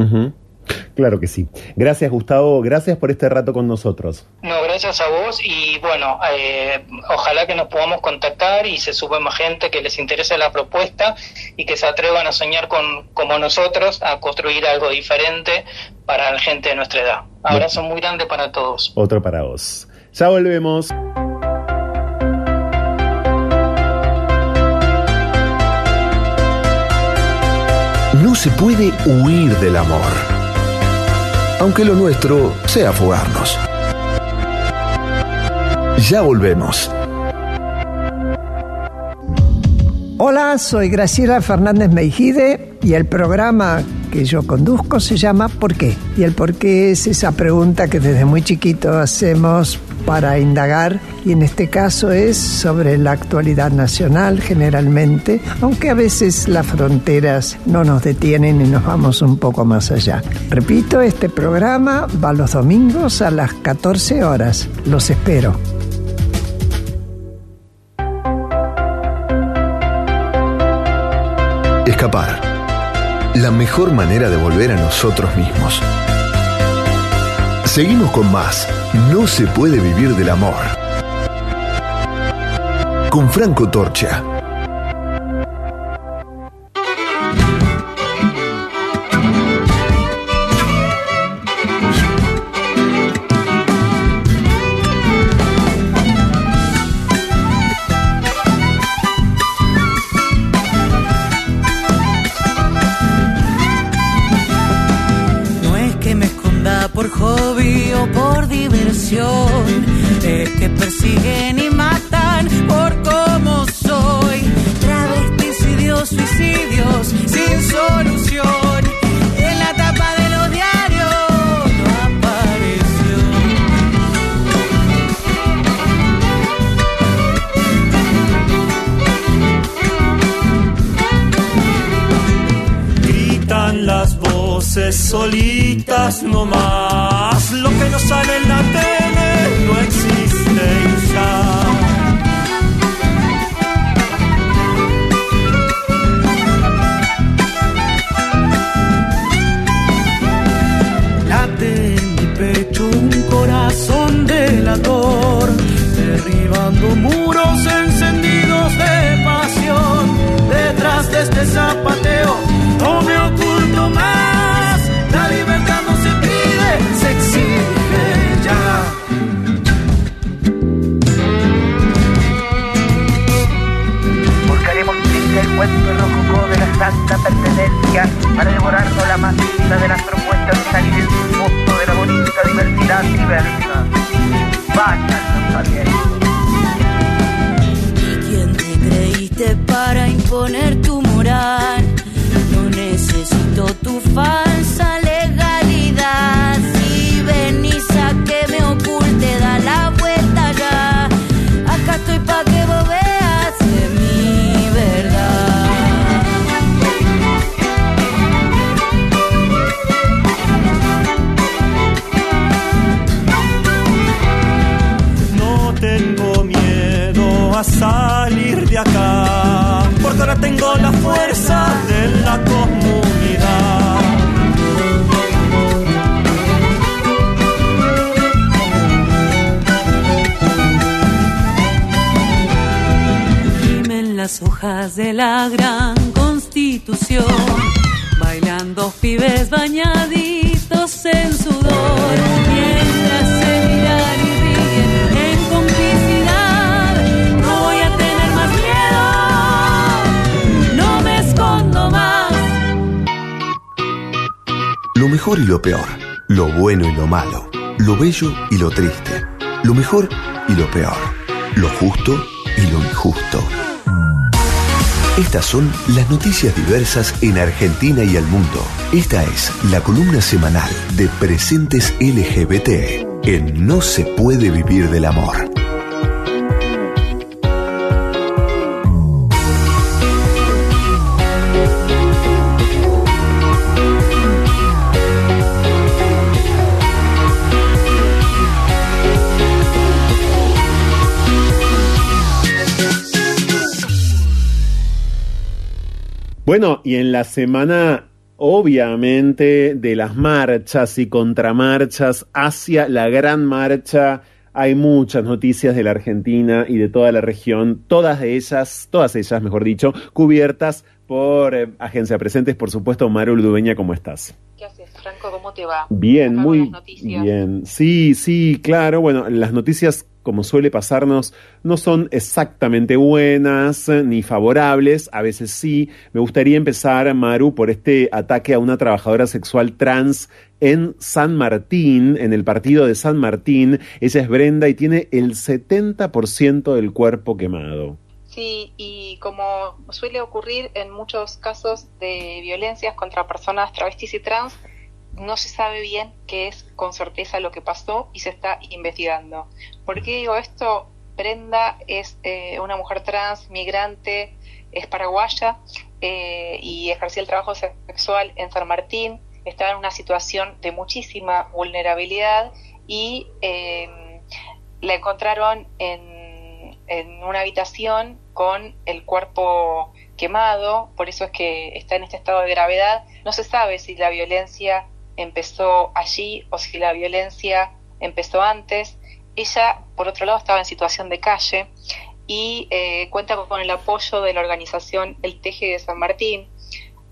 Speaker 4: Claro que sí. Gracias Gustavo, gracias por este rato con nosotros.
Speaker 6: No, gracias a vos y bueno, eh, ojalá que nos podamos contactar y se sube más gente que les interese la propuesta y que se atrevan a soñar con como nosotros a construir algo diferente para la gente de nuestra edad. Abrazo muy grande para todos.
Speaker 4: Otro para vos. Ya volvemos.
Speaker 2: No se puede huir del amor aunque lo nuestro sea fugarnos. Ya volvemos.
Speaker 7: Hola, soy Graciela Fernández Meijide y el programa que yo conduzco se llama ¿Por qué? Y el por qué es esa pregunta que desde muy chiquito hacemos para indagar y en este caso es sobre la actualidad nacional generalmente, aunque a veces las fronteras no nos detienen y nos vamos un poco más allá. Repito, este programa va los domingos a las 14 horas. Los espero.
Speaker 2: Escapar. La mejor manera de volver a nosotros mismos. Seguimos con más. No se puede vivir del amor. Con Franco Torcha.
Speaker 8: Bailando pibes bañaditos en sudor, mientras se miran y ríen en complicidad. No voy a tener más miedo, no me escondo más.
Speaker 2: Lo mejor y lo peor. Lo bueno y lo malo. Lo bello y lo triste. Lo mejor y lo peor. Lo justo y lo injusto. Estas son las noticias diversas en Argentina y el mundo. Esta es la columna semanal de Presentes LGBT en No se puede vivir del amor.
Speaker 4: Bueno, y en la semana obviamente de las marchas y contramarchas hacia la gran marcha. Hay muchas noticias de la Argentina y de toda la región, todas ellas, todas ellas, mejor dicho, cubiertas por eh, Agencia Presentes, por supuesto. Maru Ludueña, ¿cómo estás?
Speaker 9: ¿Qué haces, Franco? ¿Cómo te va?
Speaker 4: Bien, muy bien. Sí, sí, claro. Bueno, las noticias, como suele pasarnos, no son exactamente buenas ni favorables. A veces sí. Me gustaría empezar, Maru, por este ataque a una trabajadora sexual trans en San Martín, en el partido de San Martín. Ella es Brenda y tiene el 70% del cuerpo quemado.
Speaker 9: Sí, y como suele ocurrir en muchos casos de violencias contra personas travestis y trans, no se sabe bien qué es con certeza lo que pasó y se está investigando. ¿Por qué digo esto? Brenda es eh, una mujer trans, migrante, es paraguaya eh, y ejercía el trabajo sexual en San Martín. Estaba en una situación de muchísima vulnerabilidad y eh, la encontraron en en una habitación con el cuerpo quemado, por eso es que está en este estado de gravedad. No se sabe si la violencia empezó allí o si la violencia empezó antes. Ella, por otro lado, estaba en situación de calle y eh, cuenta con el apoyo de la organización El Teje de San Martín.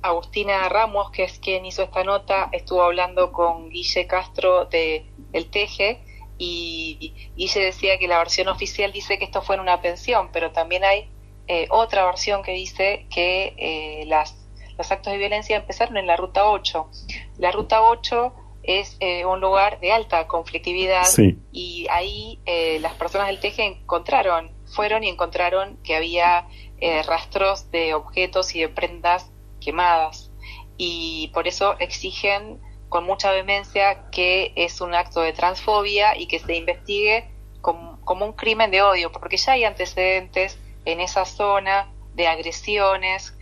Speaker 9: Agustina Ramos, que es quien hizo esta nota, estuvo hablando con Guille Castro de El Teje y, se decía que la versión oficial dice que esto fue en una pensión, pero también hay eh, otra versión que dice que eh, las, los actos de violencia empezaron en la Ruta 8. La Ruta 8 es eh, un lugar de alta conflictividad
Speaker 4: Sí.
Speaker 9: y ahí eh, las personas del Teje encontraron, fueron y encontraron que había eh, rastros de objetos y de prendas quemadas y por eso exigen con mucha vehemencia que es un acto de transfobia y que se investigue como, como un crimen de odio, porque ya hay antecedentes en esa zona de agresiones,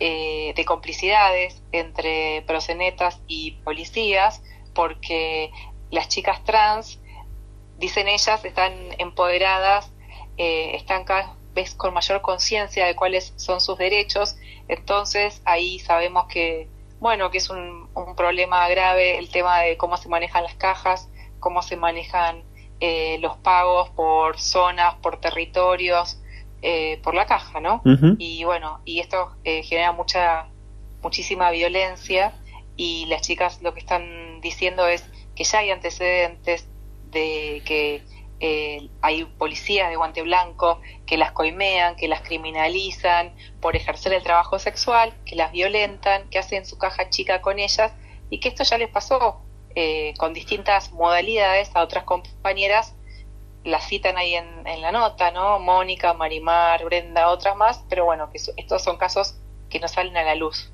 Speaker 9: eh, de complicidades entre prosenetas y policías, porque las chicas trans, dicen ellas, están empoderadas, eh, están cada vez con mayor conciencia de cuáles son sus derechos, entonces ahí sabemos que bueno, que es un, un, problema grave el tema de cómo se manejan las cajas, cómo se manejan eh, los pagos por zonas, por territorios, eh, por la caja, ¿no?
Speaker 4: Uh -huh.
Speaker 9: Y bueno, y esto eh, genera mucha, muchísima violencia y las chicas lo que están diciendo es que ya hay antecedentes de que eh, hay policías de guante blanco que las coimean, que las criminalizan por ejercer el trabajo sexual, que las violentan, que hacen su caja chica con ellas y que esto ya les pasó eh, con distintas modalidades a otras compañeras, las citan ahí en, en, la nota, ¿no? Mónica, Marimar, Brenda, otras más, pero bueno, que estos son casos que no salen a la luz.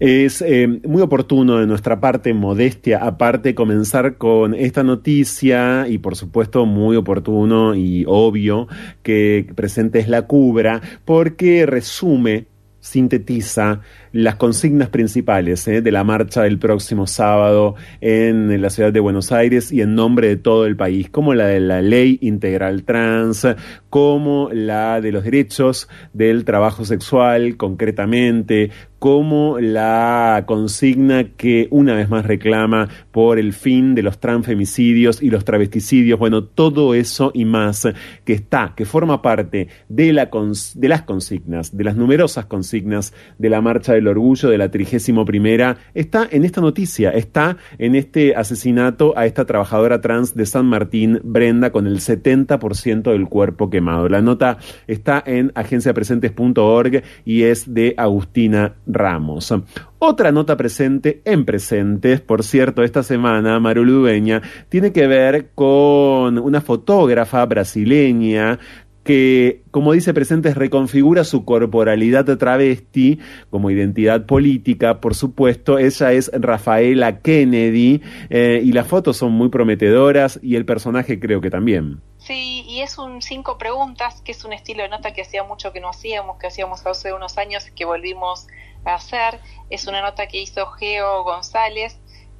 Speaker 4: Es eh, muy oportuno de nuestra parte, modestia aparte, comenzar con esta noticia y por supuesto muy oportuno y obvio que presentes la cubra porque resume, sintetiza las consignas principales ¿eh? de la marcha del próximo sábado en la ciudad de Buenos Aires y en nombre de todo el país, como la de la ley integral trans, como la de los derechos del trabajo sexual concretamente, como la consigna que una vez más reclama por el fin de los transfemicidios y los travesticidios, bueno, todo eso y más que está, que forma parte de, la de las consignas, de las numerosas consignas de la marcha del orgullo de la trigésimo primera, está en esta noticia, está en este asesinato a esta trabajadora trans de San Martín, Brenda, con el 70% del cuerpo quemado. La nota está en agenciapresentes.org y es de Agustina Ramos. Otra nota presente en presentes, por cierto, esta semana, Maru Ludueña, tiene que ver con una fotógrafa brasileña que, como dice Presentes, reconfigura su corporalidad travesti como identidad política, por supuesto. Ella es Rafaela Kennedy eh, y las fotos son muy prometedoras y el personaje creo que también.
Speaker 9: Sí, y es un cinco preguntas, que es un estilo de nota que hacía mucho que no hacíamos, que hacíamos hace unos años que volvimos a hacer. Es una nota que hizo Geo González,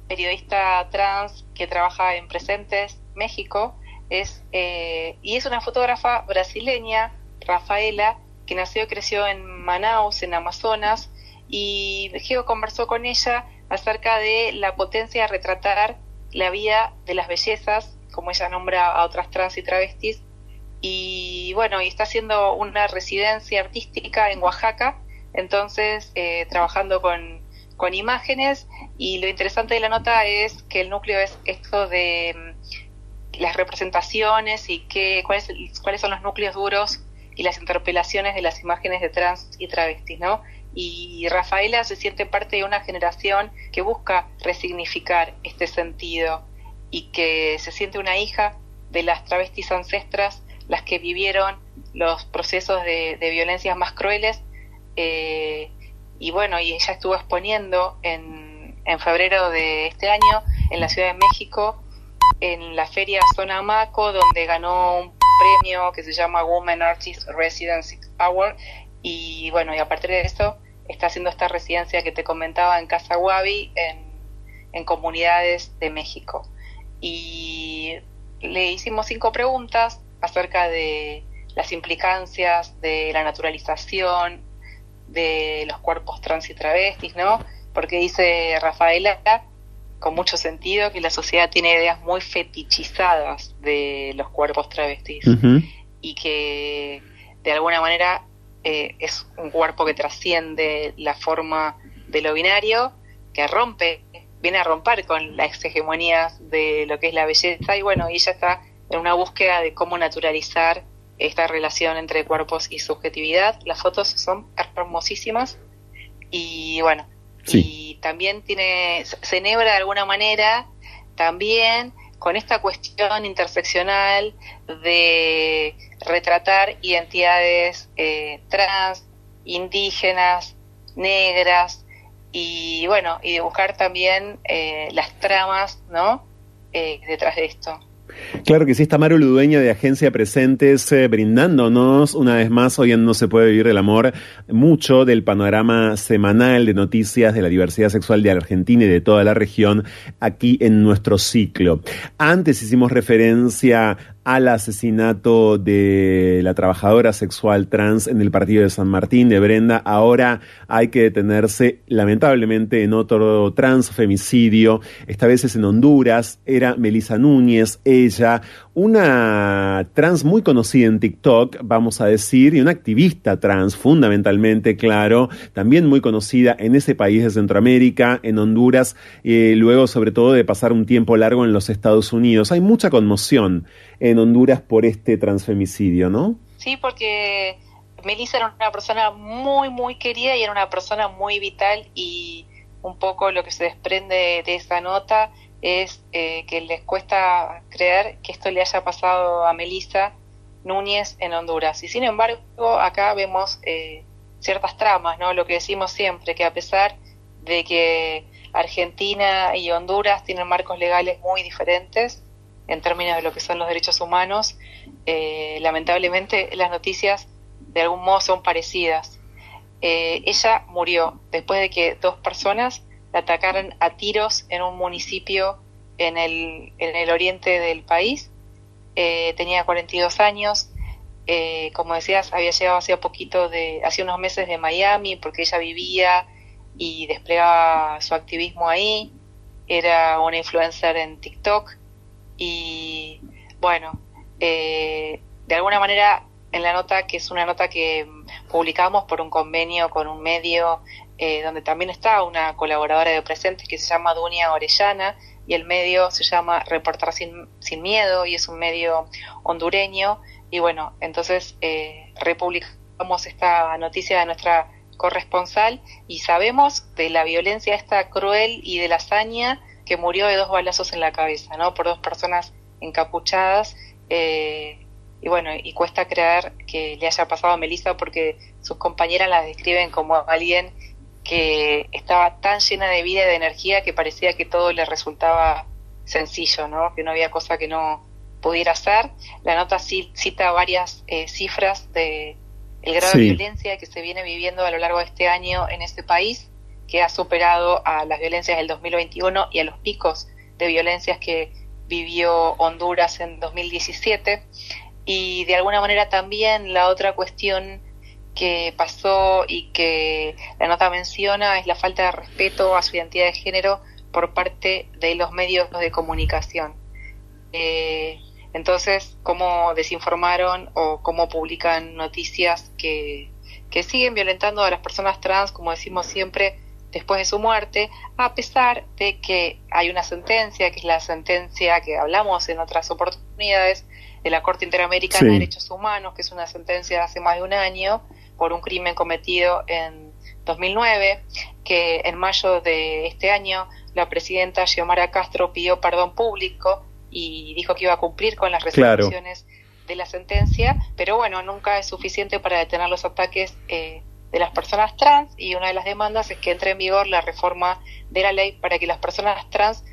Speaker 9: periodista trans que trabaja en Presentes, México es eh, y es una fotógrafa brasileña, Rafaela, que nació y creció en Manaus, en Amazonas, y Geo conversó con ella acerca de la potencia de retratar la vida de las bellezas, como ella nombra a otras trans y travestis, y bueno, y está haciendo una residencia artística en Oaxaca, entonces eh, trabajando con, con imágenes, y lo interesante de la nota es que el núcleo es esto de las representaciones y qué, cuáles, cuáles son los núcleos duros y las interpelaciones de las imágenes de trans y travestis, ¿no? Y Rafaela se siente parte de una generación que busca resignificar este sentido y que se siente una hija de las travestis ancestras, las que vivieron los procesos de, violencias más crueles. Eh, y bueno, y ella estuvo exponiendo en, en febrero de este año en la Ciudad de México, en la feria Zona Maco, donde ganó un premio que se llama Women Artist Residency Award y bueno, y a partir de eso está haciendo esta residencia que te comentaba en Casa Guavi en, comunidades de México. Y le hicimos cinco preguntas acerca de las implicancias de la naturalización de los cuerpos trans y travestis, ¿no? Porque dice Rafaela con mucho sentido que la sociedad tiene ideas muy fetichizadas de los cuerpos travestis y que de alguna manera eh, es un cuerpo que trasciende la forma de lo binario, que rompe, viene a romper con las hegemonías de lo que es la belleza y bueno, ella está en una búsqueda de cómo naturalizar esta relación entre cuerpos y subjetividad. Las fotos son hermosísimas y bueno, y también tiene, se enhebra de alguna manera también con esta cuestión interseccional de retratar identidades eh, trans, indígenas, negras y bueno, y de buscar también eh, las tramas, ¿no? Eh, detrás de esto.
Speaker 4: Claro que sí, está Maru Ludueña de Agencia Presentes eh, brindándonos una vez más, hoy en No se puede vivir del amor, mucho del panorama semanal de noticias de la diversidad sexual de Argentina y de toda la región aquí en nuestro ciclo. Antes hicimos referencia al asesinato de la trabajadora sexual trans en el partido de San Martín de Brenda. Ahora hay que detenerse lamentablemente en otro transfemicidio. Esta vez es en Honduras. Era Melisa Núñez, ella, una trans muy conocida en TikTok, vamos a decir, y una activista trans, fundamentalmente, claro, también muy conocida en ese país de Centroamérica, en Honduras, y luego sobre todo de pasar un tiempo largo en los Estados Unidos. Hay mucha conmoción en Honduras por este transfemicidio, ¿no?
Speaker 9: Sí, porque Melissa era una persona muy, muy querida y era una persona muy vital y un poco lo que se desprende de esa nota es eh, que les cuesta creer que esto le haya pasado a Melissa Núñez en Honduras. Y sin embargo, acá vemos eh, ciertas tramas, ¿no? Lo que decimos siempre, que a pesar de que Argentina y Honduras tienen marcos legales muy diferentes en términos de lo que son los derechos humanos, eh, lamentablemente las noticias de algún modo son parecidas. ella murió después de que dos personas la atacaron a tiros en un municipio en el, en el oriente del país. Eh, tenía 42 años. Eh, como decías, había llegado hace poquito de, hace unos meses de Miami porque ella vivía y desplegaba su activismo ahí. Era una influencer en TikTok y bueno, eh, de alguna manera en la nota, que es una nota que publicamos por un convenio con un medio eh, donde también está una colaboradora de Presentes que se llama Dunia Orellana y el medio se llama Reportar sin, sin Miedo y es un medio hondureño. Y bueno, entonces eh, republicamos esta noticia de nuestra corresponsal y sabemos de la violencia esta cruel y de la hazaña que murió de dos balazos en la cabeza, ¿no? Por dos personas encapuchadas. Eh, y bueno, y cuesta creer que le haya pasado a Melissa porque sus compañeras la describen como alguien que estaba tan llena de vida y de energía que parecía que todo le resultaba sencillo, ¿no? que no había cosa que no pudiera hacer. La nota cita varias eh, cifras de el grado de violencia que se viene viviendo a lo largo de este año en este país, que ha superado a las violencias del 2021 y a los picos de violencias que vivió Honduras en 2017. Y de alguna manera también la otra cuestión que pasó y que la nota menciona es la falta de respeto a su identidad de género por parte de los medios de comunicación. Eh, entonces, cómo desinformaron o cómo publican noticias que, que siguen violentando a las personas trans, como decimos siempre, después de su muerte, a pesar de que hay una sentencia, que es la sentencia que hablamos en otras oportunidades de la Corte Interamericana de Derechos Humanos, que es una sentencia de hace más de un año por un crimen cometido en 2009, que en mayo de este año la presidenta Xiomara Castro pidió perdón público y dijo que iba a cumplir con las resoluciones de la sentencia, pero bueno, nunca es suficiente para detener los ataques eh, de las personas trans y una de las demandas es que entre en vigor la reforma de la ley para que las personas trans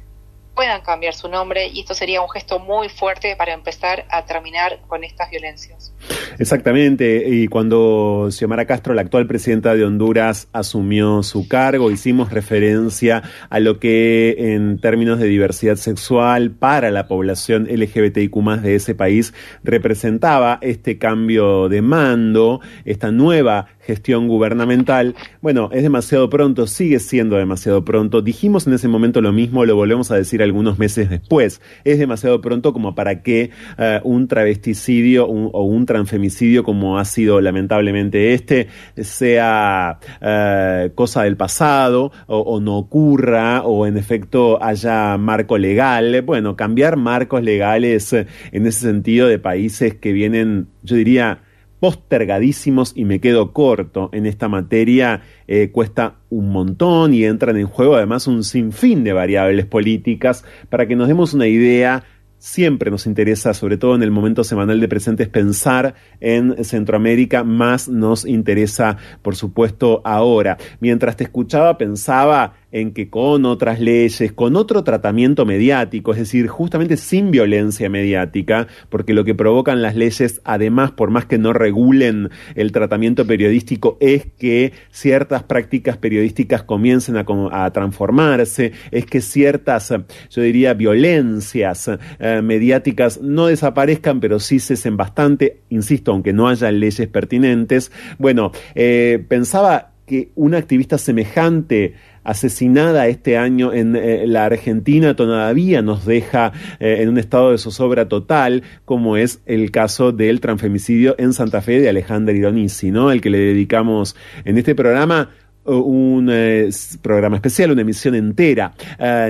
Speaker 9: puedan cambiar su nombre y esto sería un gesto muy fuerte para empezar a terminar con estas violencias.
Speaker 4: Exactamente, y cuando Xiomara Castro, la actual presidenta de Honduras, asumió su cargo, hicimos referencia a lo que en términos de diversidad sexual para la población LGBTIQ de ese país representaba este cambio de mando, esta nueva gestión gubernamental. Bueno, es demasiado pronto, sigue siendo demasiado pronto. Dijimos en ese momento lo mismo, lo volvemos a decir algunos meses después. Es demasiado pronto como para que eh, un travesticidio o un transfemicidio como ha sido lamentablemente este sea eh, cosa del pasado o, no ocurra o en efecto haya marco legal. Bueno, cambiar marcos legales en ese sentido de países que vienen, yo diría, postergadísimos y me quedo corto en esta materia, eh, cuesta un montón y entran en juego además un sinfín de variables políticas para que nos demos una idea siempre nos interesa, sobre todo en el momento semanal de presentes, pensar en Centroamérica, más nos interesa, por supuesto, ahora. Mientras te escuchaba, pensaba en que con otras leyes, con otro tratamiento mediático, es decir, justamente sin violencia mediática, porque lo que provocan las leyes, además, por más que no regulen el tratamiento periodístico, es que ciertas prácticas periodísticas comiencen a, transformarse, es que ciertas, yo diría, violencias eh, mediáticas no desaparezcan, pero sí cesen bastante, insisto, aunque no haya leyes pertinentes. Bueno, eh, pensaba que una activista semejante asesinada este año en eh, la Argentina todavía nos deja eh, en un estado de zozobra total, como es el caso del transfemicidio en Santa Fe de Alejandra Ironisi, ¿no? El que le dedicamos en este programa un eh, programa especial, una emisión entera,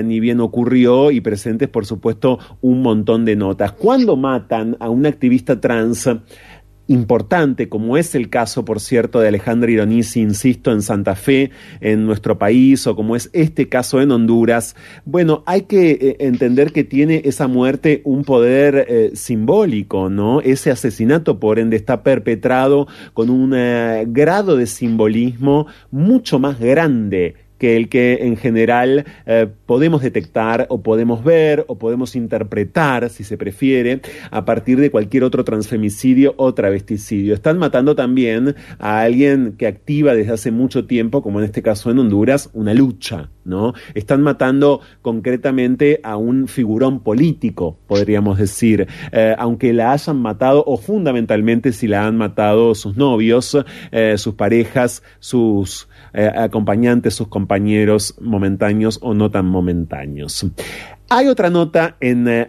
Speaker 4: ni bien ocurrió y presentes, por supuesto, un montón de notas. Cuando matan a un activista trans, importante, como es el caso, por cierto, de Alejandra Ironisi, insisto, en Santa Fe, en nuestro país, o como es este caso en Honduras, bueno, hay que eh, entender que tiene esa muerte un poder eh, simbólico, ¿no? Ese asesinato, por ende, está perpetrado con un eh, grado de simbolismo mucho más grande que el que en general eh, podemos detectar o podemos ver o podemos interpretar, si se prefiere, a partir de cualquier otro transfemicidio o travesticidio. Están matando también a alguien que activa desde hace mucho tiempo, como en este caso en Honduras, una lucha, ¿no? Están matando concretamente a un figurón político, podríamos decir, eh, aunque la hayan matado o fundamentalmente si la han matado sus novios, eh, sus parejas, sus acompañantes, sus compañeros compañeros momentáneos o no tan momentáneos. Hay otra nota en eh,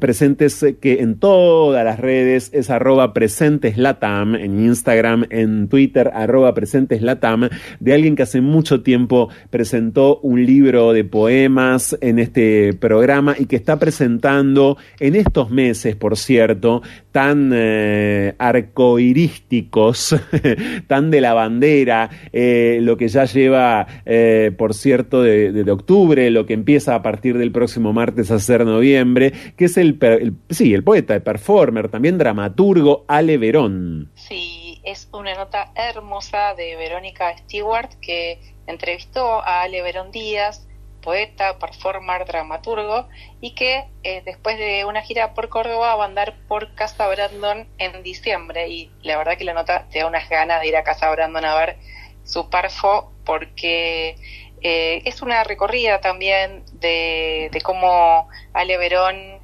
Speaker 4: presentes que en todas las redes es arroba presenteslatam, en Instagram, en Twitter, arroba presenteslatam, de alguien que hace mucho tiempo presentó un libro de poemas en este programa y que está presentando en estos meses, por cierto, tan eh, arcoirísticos, tan de la bandera, eh, lo que ya lleva, eh, por cierto, de, de, octubre, lo que empieza a partir del próximo martes a ser noviembre, que es el, el sí, el poeta, el performer, también dramaturgo Ale Verón.
Speaker 9: Sí, es una nota hermosa de Verónica Stewart que entrevistó a Ale Verón Díaz poeta, performer, dramaturgo, y que eh, después de una gira por Córdoba va a andar por Casa Brandon en diciembre. Y la verdad que la nota te da unas ganas de ir a Casa Brandon a ver su parfo, porque eh, es una recorrida también de, cómo Ale Verón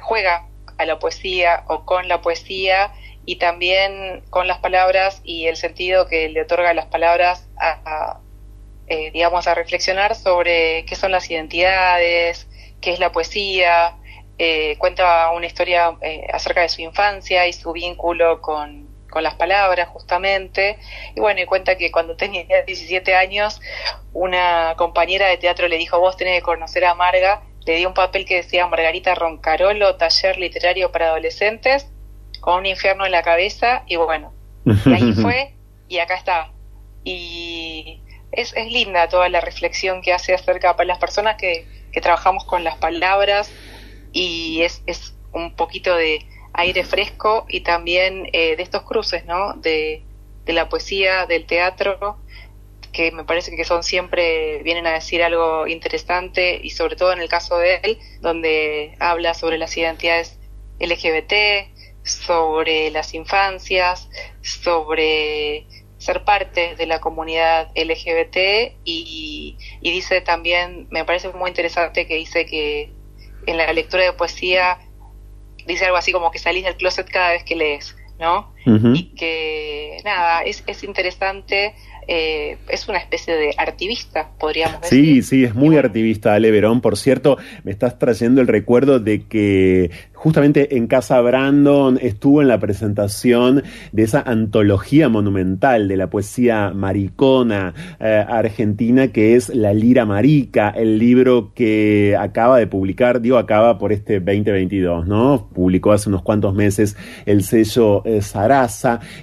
Speaker 9: juega a la poesía o con la poesía y también con las palabras y el sentido que le otorga las palabras a, eh, digamos, a reflexionar sobre qué son las identidades, qué es la poesía, eh, cuenta una historia eh, acerca de su infancia y su vínculo con, con las palabras justamente. Y bueno, y cuenta que cuando tenía 17 años, una compañera de teatro le dijo, vos tenés que conocer a Marga, le dio un papel que decía Margarita Roncarolo, taller literario para adolescentes, con un infierno en la cabeza, y bueno, y ahí fue, y acá está. Y es, es linda toda la reflexión que hace acerca para las personas que, que trabajamos con las palabras, y es, es un poquito de aire fresco y también eh, de estos cruces, ¿no? De, de la poesía, del teatro, que me parece que son siempre, vienen a decir algo interesante y sobre todo en el caso de él, donde habla sobre las identidades LGBT, sobre las infancias, sobre ser parte de la comunidad LGBT y, y dice también, me parece muy interesante que dice que en la lectura de poesía dice algo así como que salís del closet cada vez que lees, ¿no? Y que, nada, es, es interesante, eh, es una especie de artivista, podríamos decir.
Speaker 4: Sí, sí, es muy artivista Ale Verón. Por cierto, me estás trayendo el recuerdo de que justamente en Casa Brandon estuvo en la presentación de esa antología monumental de la poesía maricona eh, argentina que es La Lira Marica, el libro que acaba de publicar, digo acaba por este 2022, ¿no? Publicó hace unos cuantos meses el sello eh,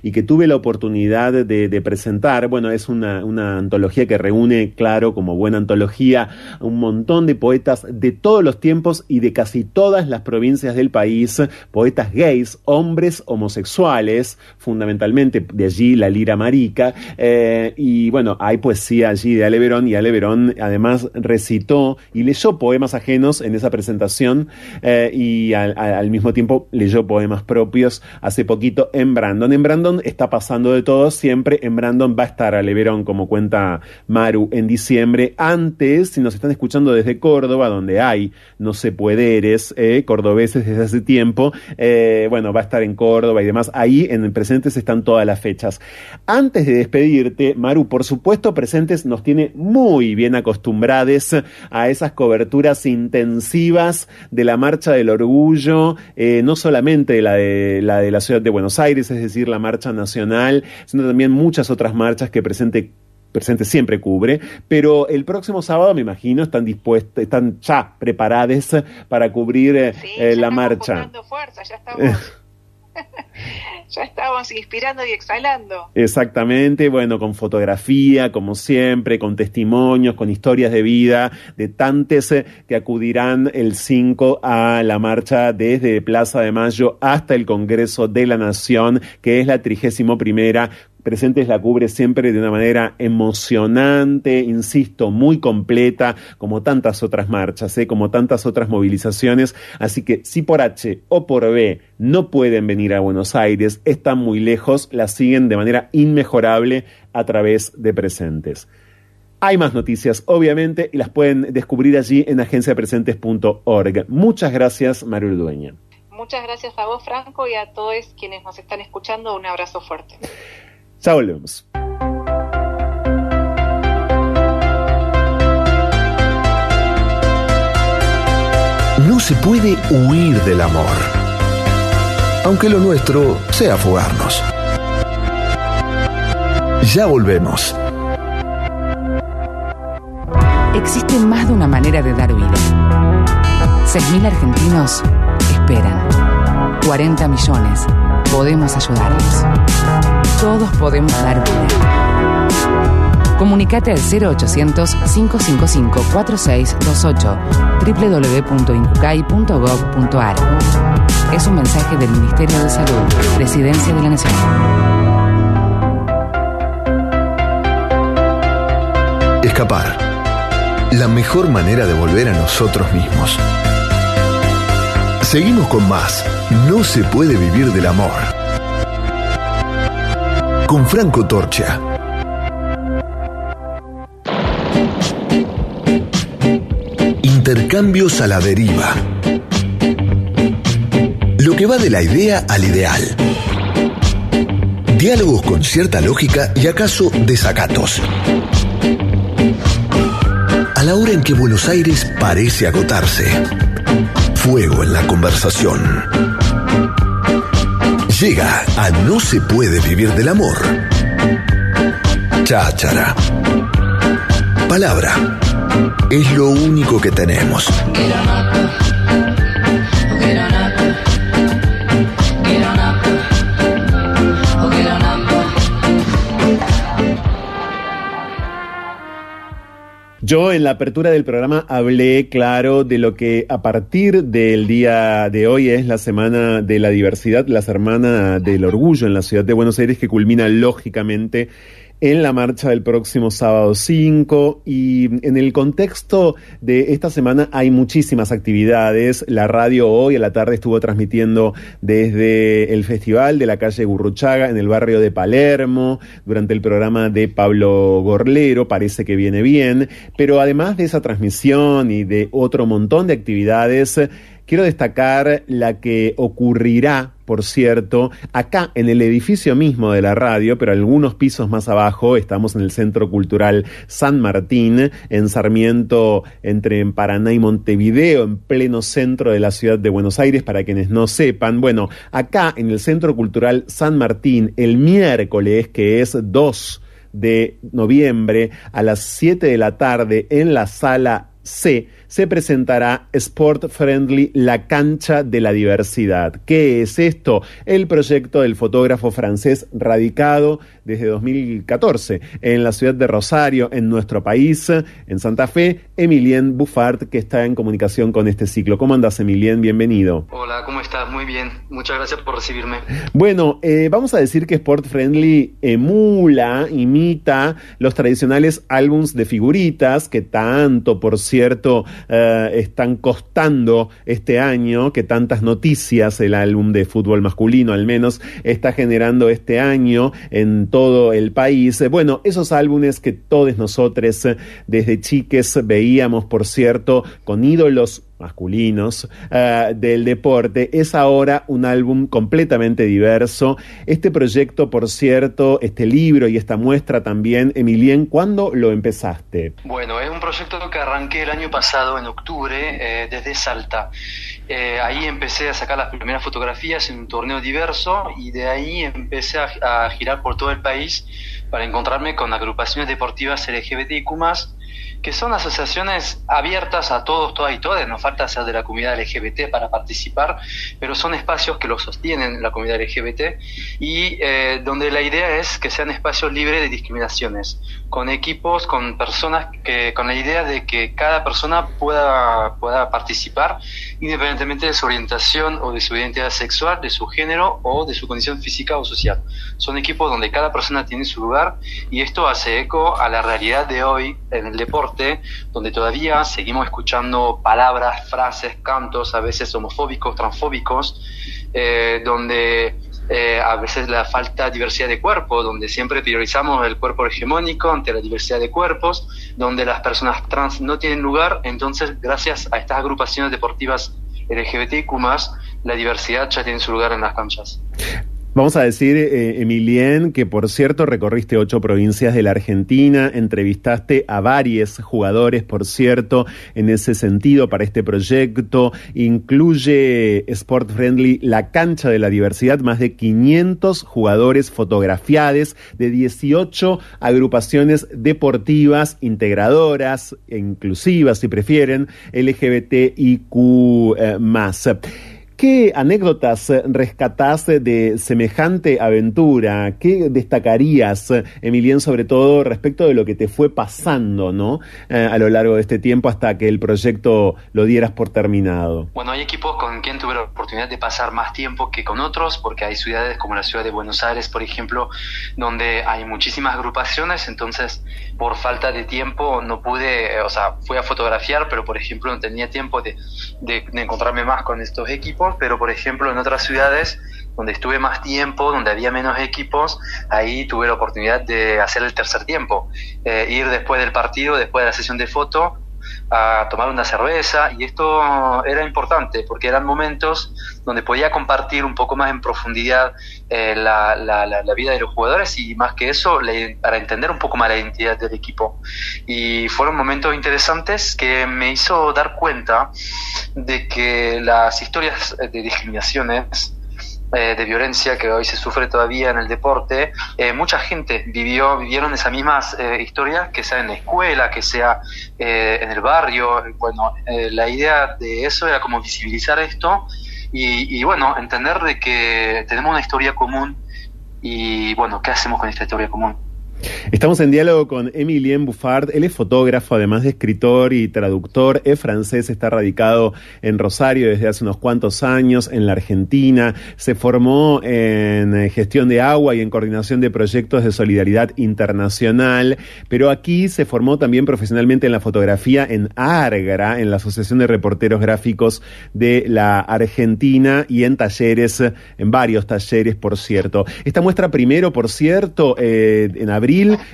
Speaker 4: y que tuve la oportunidad de, de presentar. Bueno, es una, una antología que reúne, claro, como buena antología, un montón de poetas de todos los tiempos y de casi todas las provincias del país, poetas gays, hombres homosexuales, fundamentalmente de allí la lira marica, eh, y bueno, hay poesía allí de Ale Verón, y Ale Verón además recitó y leyó poemas ajenos en esa presentación, eh, y al, mismo tiempo leyó poemas propios hace poquito en Brandon. En Brandon está pasando de todo, siempre en Brandon va a estar Ale Verón, como cuenta Maru, en diciembre. Antes, si nos están escuchando desde Córdoba, donde hay no sé puederes, eh, cordobeses desde hace tiempo, eh, bueno, va a estar en Córdoba y demás. Ahí en presentes están todas las fechas. Antes de despedirte, Maru, por supuesto, presentes nos tiene muy bien acostumbrados a esas coberturas intensivas de la Marcha del Orgullo, eh, no solamente la de, la de la ciudad de Buenos Aires, es decir, la Marcha Nacional, sino también muchas otras marchas que presente presente siempre cubre, pero el próximo sábado me imagino están dispuestos, están ya preparadas para cubrir eh,
Speaker 9: Sí,
Speaker 4: eh, la marcha.
Speaker 9: fuerza, ya estamos, ya estamos inspirando y exhalando.
Speaker 4: Exactamente, bueno, con fotografía, como siempre, con testimonios, con historias de vida de tantos eh, que acudirán el 5 a la marcha desde Plaza de Mayo hasta el Congreso de la Nación, que es la trigésimo primera Presentes la cubre siempre de una manera emocionante, insisto, muy completa, como tantas otras marchas, ¿eh? como tantas otras movilizaciones. Así que si por H o por B no pueden venir a Buenos Aires, están muy lejos, la siguen de manera inmejorable a través de Presentes. Hay más noticias, obviamente, y las pueden descubrir allí en agenciapresentes.org. Muchas gracias, Mario Dueña.
Speaker 9: Muchas gracias a vos, Franco, y a todos quienes nos están escuchando. Un abrazo fuerte.
Speaker 4: Ya volvemos.
Speaker 2: No se puede huir del amor, aunque lo nuestro sea fugarnos. Ya volvemos.
Speaker 10: Existe más de una manera de dar vida. 6.000 argentinos esperan. 40 millones. Podemos ayudarlos. Todos podemos dar vida. Comunicate al 0800-555-4628 www.incucay.gov.ar Es un mensaje del Ministerio de Salud, Presidencia de la Nación.
Speaker 2: Escapar. La mejor manera de volver a nosotros mismos. Seguimos con más. No se puede vivir del amor. Con Franco Torcha. Intercambios a la deriva. Lo que va de la idea al ideal. Diálogos con cierta lógica y acaso desacatos. A la hora en que Buenos Aires parece agotarse. Fuego en la conversación. Llega a No se puede vivir del amor. Cháchara. Palabra. Es lo único que tenemos.
Speaker 4: Yo en la apertura del programa hablé, claro, de lo que a partir del día de hoy es la Semana de la Diversidad, la Semana del Orgullo en la ciudad de Buenos Aires, que culmina lógicamente en la marcha del próximo sábado 5 y en el contexto de esta semana hay muchísimas actividades. La radio hoy a la tarde estuvo transmitiendo desde el festival de la calle Gurruchaga en el barrio de Palermo durante el programa de Pablo Gorlero, parece que viene bien, pero además de esa transmisión y de otro montón de actividades, Quiero destacar la que ocurrirá, por cierto, acá en el edificio mismo de la radio, pero algunos pisos más abajo, estamos en el Centro Cultural San Martín, en Sarmiento, entre Paraná y Montevideo, en pleno centro de la ciudad de Buenos Aires, para quienes no sepan. Bueno, acá en el Centro Cultural San Martín, el miércoles, que es 2 de noviembre, a las 7 de la tarde, en la sala C, se presentará Sport Friendly La Cancha de la Diversidad. ¿Qué es esto? El proyecto del fotógrafo francés radicado desde 2014 en la ciudad de Rosario, en nuestro país, en Santa Fe, Emilien Buffard, que está en comunicación con este ciclo. ¿Cómo andas, Emilien? Bienvenido.
Speaker 11: Hola, ¿cómo estás? Muy bien. Muchas gracias por recibirme.
Speaker 4: Bueno, eh, vamos a decir que Sport Friendly emula, imita los tradicionales álbums de figuritas que tanto, por cierto, eh, están costando este año, que tantas noticias el álbum de fútbol masculino al menos está generando este año en todo el país. Bueno, esos álbumes que todos nosotros eh, desde chiques veíamos, por cierto, con ídolos masculinos uh, del deporte, es ahora un álbum completamente diverso. Este proyecto, por cierto, este libro y esta muestra también, Emilien, ¿cuándo lo empezaste?
Speaker 11: Bueno, es un proyecto que arranqué el año pasado, en octubre, eh, desde Salta. Eh, ahí empecé a sacar las primeras fotografías en un torneo diverso y de ahí empecé a, girar por todo el país para encontrarme con agrupaciones deportivas LGBTIQ+, que son asociaciones abiertas a todos, todas y todas, no falta ser de la comunidad LGBT para participar, pero son espacios que lo sostienen la comunidad LGBT y eh, donde la idea es que sean espacios libres de discriminaciones, con equipos, con personas, que, con la idea de que cada persona pueda, pueda participar independientemente de su orientación o de su identidad sexual, de su género o de su condición física o social. Son equipos donde cada persona tiene su lugar y esto hace eco a la realidad de hoy en el deporte donde todavía seguimos escuchando palabras, frases, cantos, a veces homofóbicos, transfóbicos, eh, donde eh, a veces la falta de diversidad de cuerpo, donde siempre priorizamos el cuerpo hegemónico ante la diversidad de cuerpos, donde las personas trans no tienen lugar, entonces gracias a estas agrupaciones deportivas LGBTQ+, la diversidad ya tiene su lugar en las canchas.
Speaker 4: Vamos a decir, eh, Emilien, que por cierto recorriste ocho provincias de la Argentina, entrevistaste a varios jugadores, por cierto, en ese sentido para este proyecto. Incluye Sport Friendly la cancha de la diversidad, más de 500 jugadores fotografiados de 18 agrupaciones deportivas, integradoras, inclusivas, si prefieren, LGBTIQ eh, más. ¿Qué anécdotas rescatás de semejante aventura? ¿Qué destacarías, Emilien, sobre todo respecto de lo que te fue pasando, ¿no? Eh, a lo largo de este tiempo hasta que el proyecto lo dieras por terminado.
Speaker 11: Bueno, hay equipos con quien tuve la oportunidad de pasar más tiempo que con otros, porque hay ciudades como la ciudad de Buenos Aires, por ejemplo, donde hay muchísimas agrupaciones, entonces por falta de tiempo no pude, o sea, fui a fotografiar, pero por ejemplo no tenía tiempo de encontrarme más con estos equipos pero por ejemplo en otras ciudades donde estuve más tiempo, donde había menos equipos, ahí tuve la oportunidad de hacer el tercer tiempo, eh, ir después del partido, después de la sesión de foto, a tomar una cerveza y esto era importante porque eran momentos donde podía compartir un poco más en profundidad eh, la, la, la, vida de los jugadores y más que eso para entender un poco más la identidad del equipo. Y fueron momentos interesantes que me hizo dar cuenta de que las historias de discriminaciones eh, de violencia que hoy se sufre todavía en el deporte, eh, mucha gente vivió, vivieron esas mismas eh, historias, que sea en la escuela, que sea en el barrio. Bueno, la idea de eso era como visibilizar esto y, y, bueno, entender de que tenemos una historia común y bueno, ¿qué hacemos con esta historia común?
Speaker 4: Estamos en diálogo con Emilien Buffard. Él es fotógrafo, además de escritor y traductor. Es francés, está radicado en Rosario desde hace unos cuantos años, en la Argentina. Se formó en eh, gestión de agua y en coordinación de proyectos de solidaridad internacional. Pero aquí se formó también profesionalmente en la fotografía en ARGRA, en la Asociación de Reporteros Gráficos de la Argentina, y en talleres, en varios talleres, por cierto. Esta muestra primero, por cierto, eh, en abril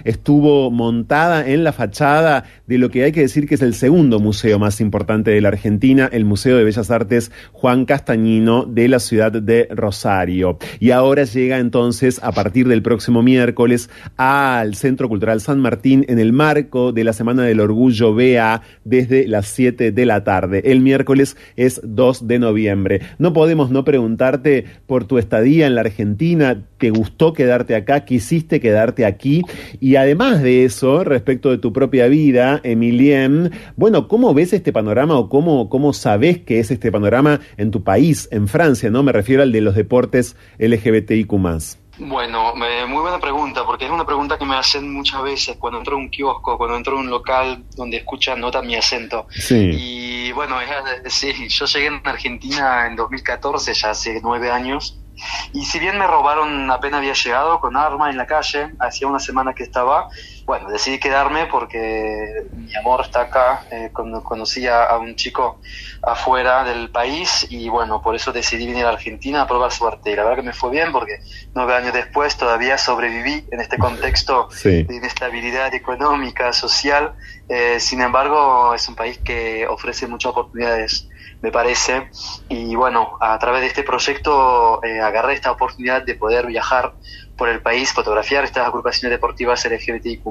Speaker 4: estuvo montada en la fachada de lo que hay que decir que es el segundo museo más importante de la Argentina, el Museo de Bellas Artes Juan Castañino de la ciudad de Rosario. Y ahora llega entonces a partir del próximo miércoles al Centro Cultural San Martín en el marco de la Semana del Orgullo BA desde las 7 de la tarde. El miércoles es 2 de noviembre. No podemos no preguntarte por tu estadía en la Argentina, ¿te gustó quedarte acá? ¿Quisiste quedarte aquí? Y además de eso, respecto de tu propia vida, Emilien, bueno, ¿cómo ves este panorama o cómo, cómo sabes que es este panorama en tu país, en Francia, ¿no? Me refiero al de los deportes LGBTIQ.
Speaker 11: Bueno, muy buena pregunta, porque es una pregunta que me hacen muchas veces cuando entro a un kiosco, cuando entro a un local donde escuchan, notan mi acento.
Speaker 4: Sí.
Speaker 11: Y bueno, sí, yo llegué en Argentina en 2014, ya hace nueve años, y si bien me robaron apenas había llegado con arma en la calle, hacía una semana que estaba, bueno, decidí quedarme porque mi amor está acá. Eh, conocí a, un chico afuera del país y bueno, por eso decidí venir a Argentina a probar suerte. Y la verdad que me fue bien porque nueve años después todavía sobreviví en este contexto de inestabilidad económica, social. Eh, sin embargo, es un país que ofrece muchas oportunidades me parece. Y bueno, a través de este proyecto eh, agarré esta oportunidad de poder viajar por el país, fotografiar estas agrupaciones deportivas LGBTIQ,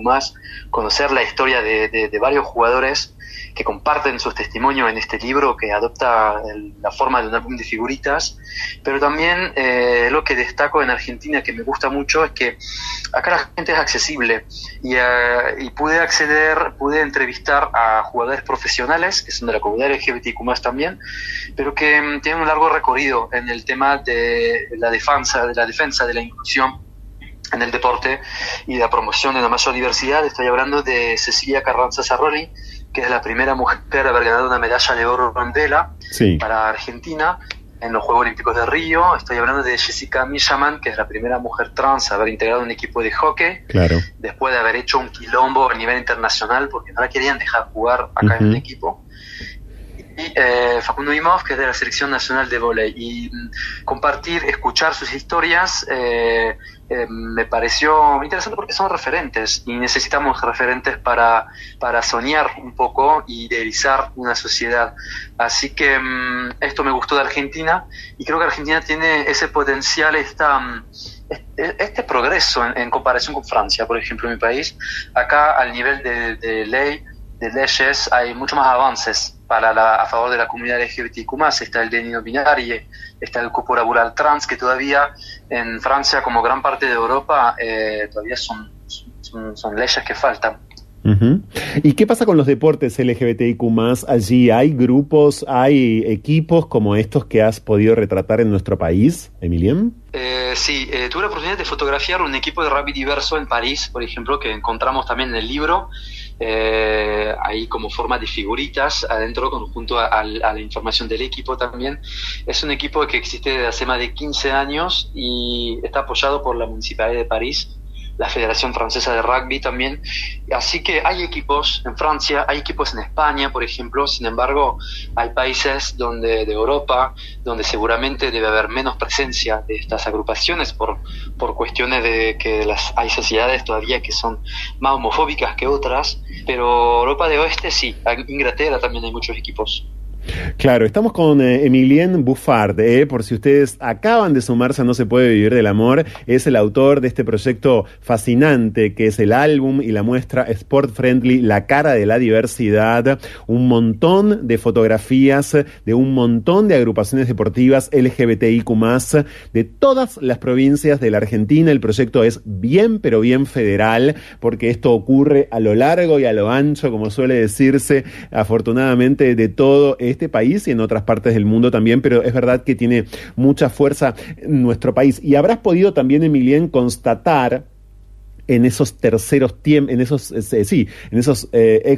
Speaker 11: conocer la historia de, de varios jugadores que comparten sus testimonios en este libro que adopta la forma de un álbum de figuritas, pero también eh, lo que destaco en Argentina que me gusta mucho es que acá la gente es accesible y, eh, y pude acceder, pude entrevistar a jugadores profesionales que son de la comunidad LGBTQ también, pero que mm, tienen un largo recorrido en el tema de la defensa, de la defensa de la inclusión en el deporte y la promoción de la mayor diversidad. Estoy hablando de Cecilia Carranza Sarroli, que es la primera mujer a haber ganado una medalla de oro en vela para Argentina en los Juegos Olímpicos de Río. Estoy hablando de Jessica Mishaman, que es la primera mujer trans a haber integrado un equipo de hockey,
Speaker 4: claro.
Speaker 11: después de haber hecho un quilombo a nivel internacional, porque no la querían dejar jugar acá en el equipo. Y eh, Facundo Imov, que es de la Selección Nacional de Volei. Y mm, compartir, escuchar sus historias eh, eh, me pareció interesante porque son referentes y necesitamos referentes para, para soñar un poco y idealizar una sociedad. Así que mm, esto me gustó de Argentina y creo que Argentina tiene ese potencial, esta, mm, este, progreso en, comparación con Francia, por ejemplo, mi país. Acá al nivel de, ley, de leyes, hay mucho más avances para la, a favor de la comunidad LGBTQ+, está el de binario, está el cupo trans, que todavía en Francia, como gran parte de Europa, eh, todavía son, son, leyes que faltan.
Speaker 4: ¿Y qué pasa con los deportes LGBTIQ allí? ¿Hay grupos, hay equipos como estos que has podido retratar en nuestro país, Emilien?
Speaker 11: Eh, sí, eh, tuve la oportunidad de fotografiar un equipo de rugby diverso en París, por ejemplo, que encontramos también en el libro eh, ahí como forma de figuritas adentro junto a, la información del equipo también. Es un equipo que existe desde hace más de 15 años y está apoyado por la Municipalidad de París la Federación Francesa de Rugby también. Así que hay equipos en Francia, hay equipos en España, por ejemplo, sin embargo, hay países donde, de Europa donde seguramente debe haber menos presencia de estas agrupaciones por, por cuestiones de que las, hay sociedades todavía que son más homofóbicas que otras, pero Europa de Oeste sí, en Inglaterra también hay muchos equipos.
Speaker 4: Claro, estamos con eh, Emilien Buffard, eh, por si ustedes acaban de sumarse a No se puede vivir del amor, es el autor de este proyecto fascinante que es el álbum y la muestra Sport Friendly, la cara de la diversidad, un montón de fotografías de un montón de agrupaciones deportivas LGBTIQ+, de todas las provincias de la Argentina. El proyecto es bien, pero bien federal, porque esto ocurre a lo largo y a lo ancho, como suele decirse, afortunadamente, de todo este país y en otras partes del mundo también, pero es verdad que tiene mucha fuerza en nuestro país. Y habrás podido también, Emilien, constatar en esos terceros tiempos, en esos, eh, sí, en esos eh,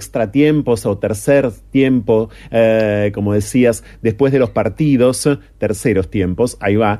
Speaker 4: o tercer tiempo, eh, como decías, después de los partidos, terceros tiempos, ahí va,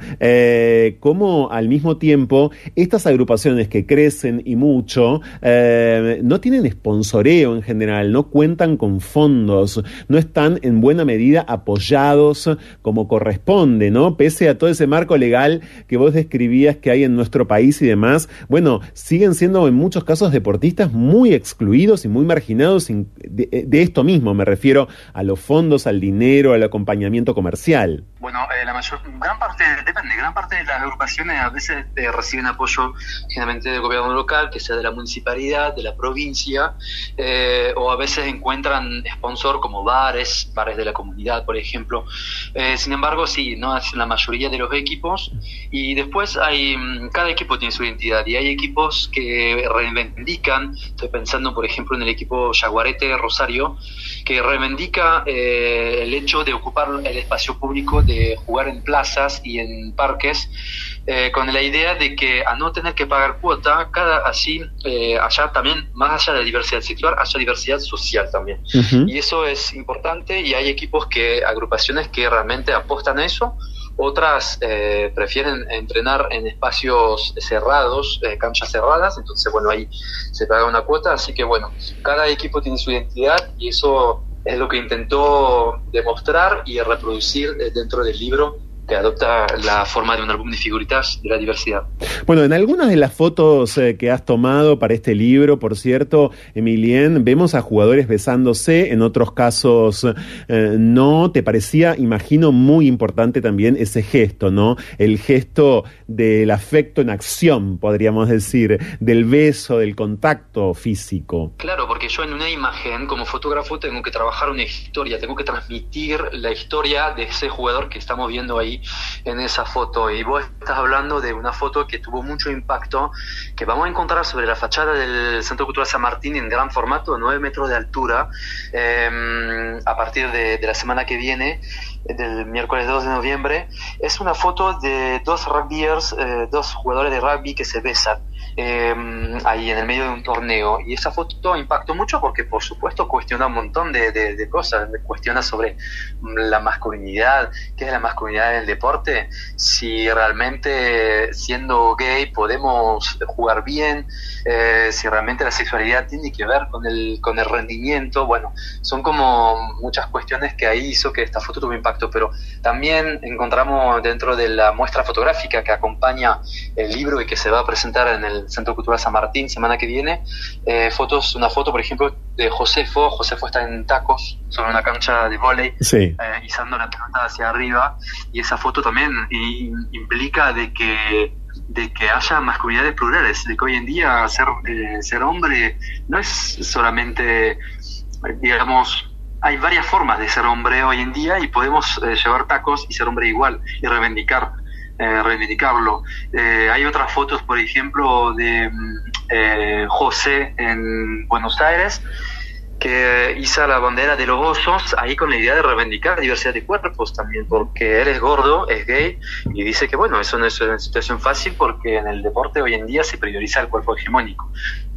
Speaker 4: como al mismo tiempo estas agrupaciones que crecen y mucho, no tienen sponsoreo en general, no cuentan con fondos, no están en buena medida apoyados como corresponde, ¿no? Pese a todo ese marco legal que vos describías que hay en nuestro país y demás, bueno, siguen siendo en muchos casos deportistas muy excluidos y muy marginados de, esto mismo. Me refiero a los fondos, al dinero, al acompañamiento comercial.
Speaker 11: Bueno, eh, la mayor, gran parte, depende, gran parte de las agrupaciones a veces eh, reciben apoyo generalmente del gobierno local, que sea de la municipalidad, de la provincia, eh, o a veces encuentran sponsor como bares, bares de la comunidad, por ejemplo. sin embargo, sí, no es la mayoría de los equipos. Y después hay, mm, cada equipo tiene su identidad y hay equipos que reivindican, estoy pensando por ejemplo en el equipo Jaguarete Rosario, que reivindica eh, el hecho de ocupar el espacio público, de jugar en plazas y en parques, eh, con la idea de que a no tener que pagar cuota, cada así eh, allá también, más allá de la diversidad sexual, haya diversidad social también. Y eso es importante y hay equipos que, agrupaciones que realmente apostan a eso otras eh, prefieren entrenar en espacios cerrados, eh, canchas cerradas, entonces bueno, ahí se paga una cuota, así que bueno, cada equipo tiene su identidad y eso es lo que intentó demostrar y reproducir eh, dentro del libro que adopta la forma de un álbum de figuritas de la diversidad.
Speaker 4: Bueno, en algunas de las fotos eh, que has tomado para este libro, por cierto, Emilien, vemos a jugadores besándose, en otros casos eh, no. ¿Te parecía, imagino, muy importante también ese gesto, ¿no? El gesto del afecto en acción, podríamos decir, del beso, del contacto físico.
Speaker 11: Claro, porque yo en una imagen, como fotógrafo, tengo que trabajar una historia, tengo que transmitir la historia de ese jugador que estamos viendo ahí en esa foto. Y vos estás hablando de una foto que tuvo mucho impacto, que vamos a encontrar sobre la fachada del Centro Cultural San Martín en gran formato, 9 metros de altura, em, a partir de, la semana que viene del miércoles 2 de noviembre, es una foto de dos rugbyers, eh, dos jugadores de rugby que se besan eh, ahí en el medio de un torneo. Y esa foto impactó mucho porque, por supuesto, cuestiona un montón de, de, cosas. Cuestiona sobre la masculinidad, qué es la masculinidad en el deporte, si realmente siendo gay podemos jugar bien, eh, si realmente la sexualidad tiene que ver con el, con el rendimiento. Bueno, son como muchas cuestiones que ahí hizo que esta foto tuvo impacto, pero también encontramos dentro de la muestra fotográfica que acompaña el libro y que se va a presentar en el Centro Cultural San Martín semana que viene, eh, fotos, una foto, por ejemplo, de Josefo. Josefo está en tacos sobre una cancha de volei,
Speaker 4: sí.
Speaker 11: Eh, izando la pelota hacia arriba, y esa foto también implica de que de que haya masculinidades plurales, de que hoy en día ser, eh, ser hombre no es solamente, digamos, hay varias formas de ser hombre hoy en día y podemos llevar tacos y ser hombre igual y reivindicar eh, reivindicarlo. Eh, hay otras fotos, por ejemplo, de mm, eh, José en Buenos Aires, que hizo la bandera de los osos ahí con la idea de reivindicar diversidad de cuerpos también, porque él es gordo, es gay, y dice que bueno, eso no es una situación fácil porque en el deporte hoy en día se prioriza el cuerpo hegemónico.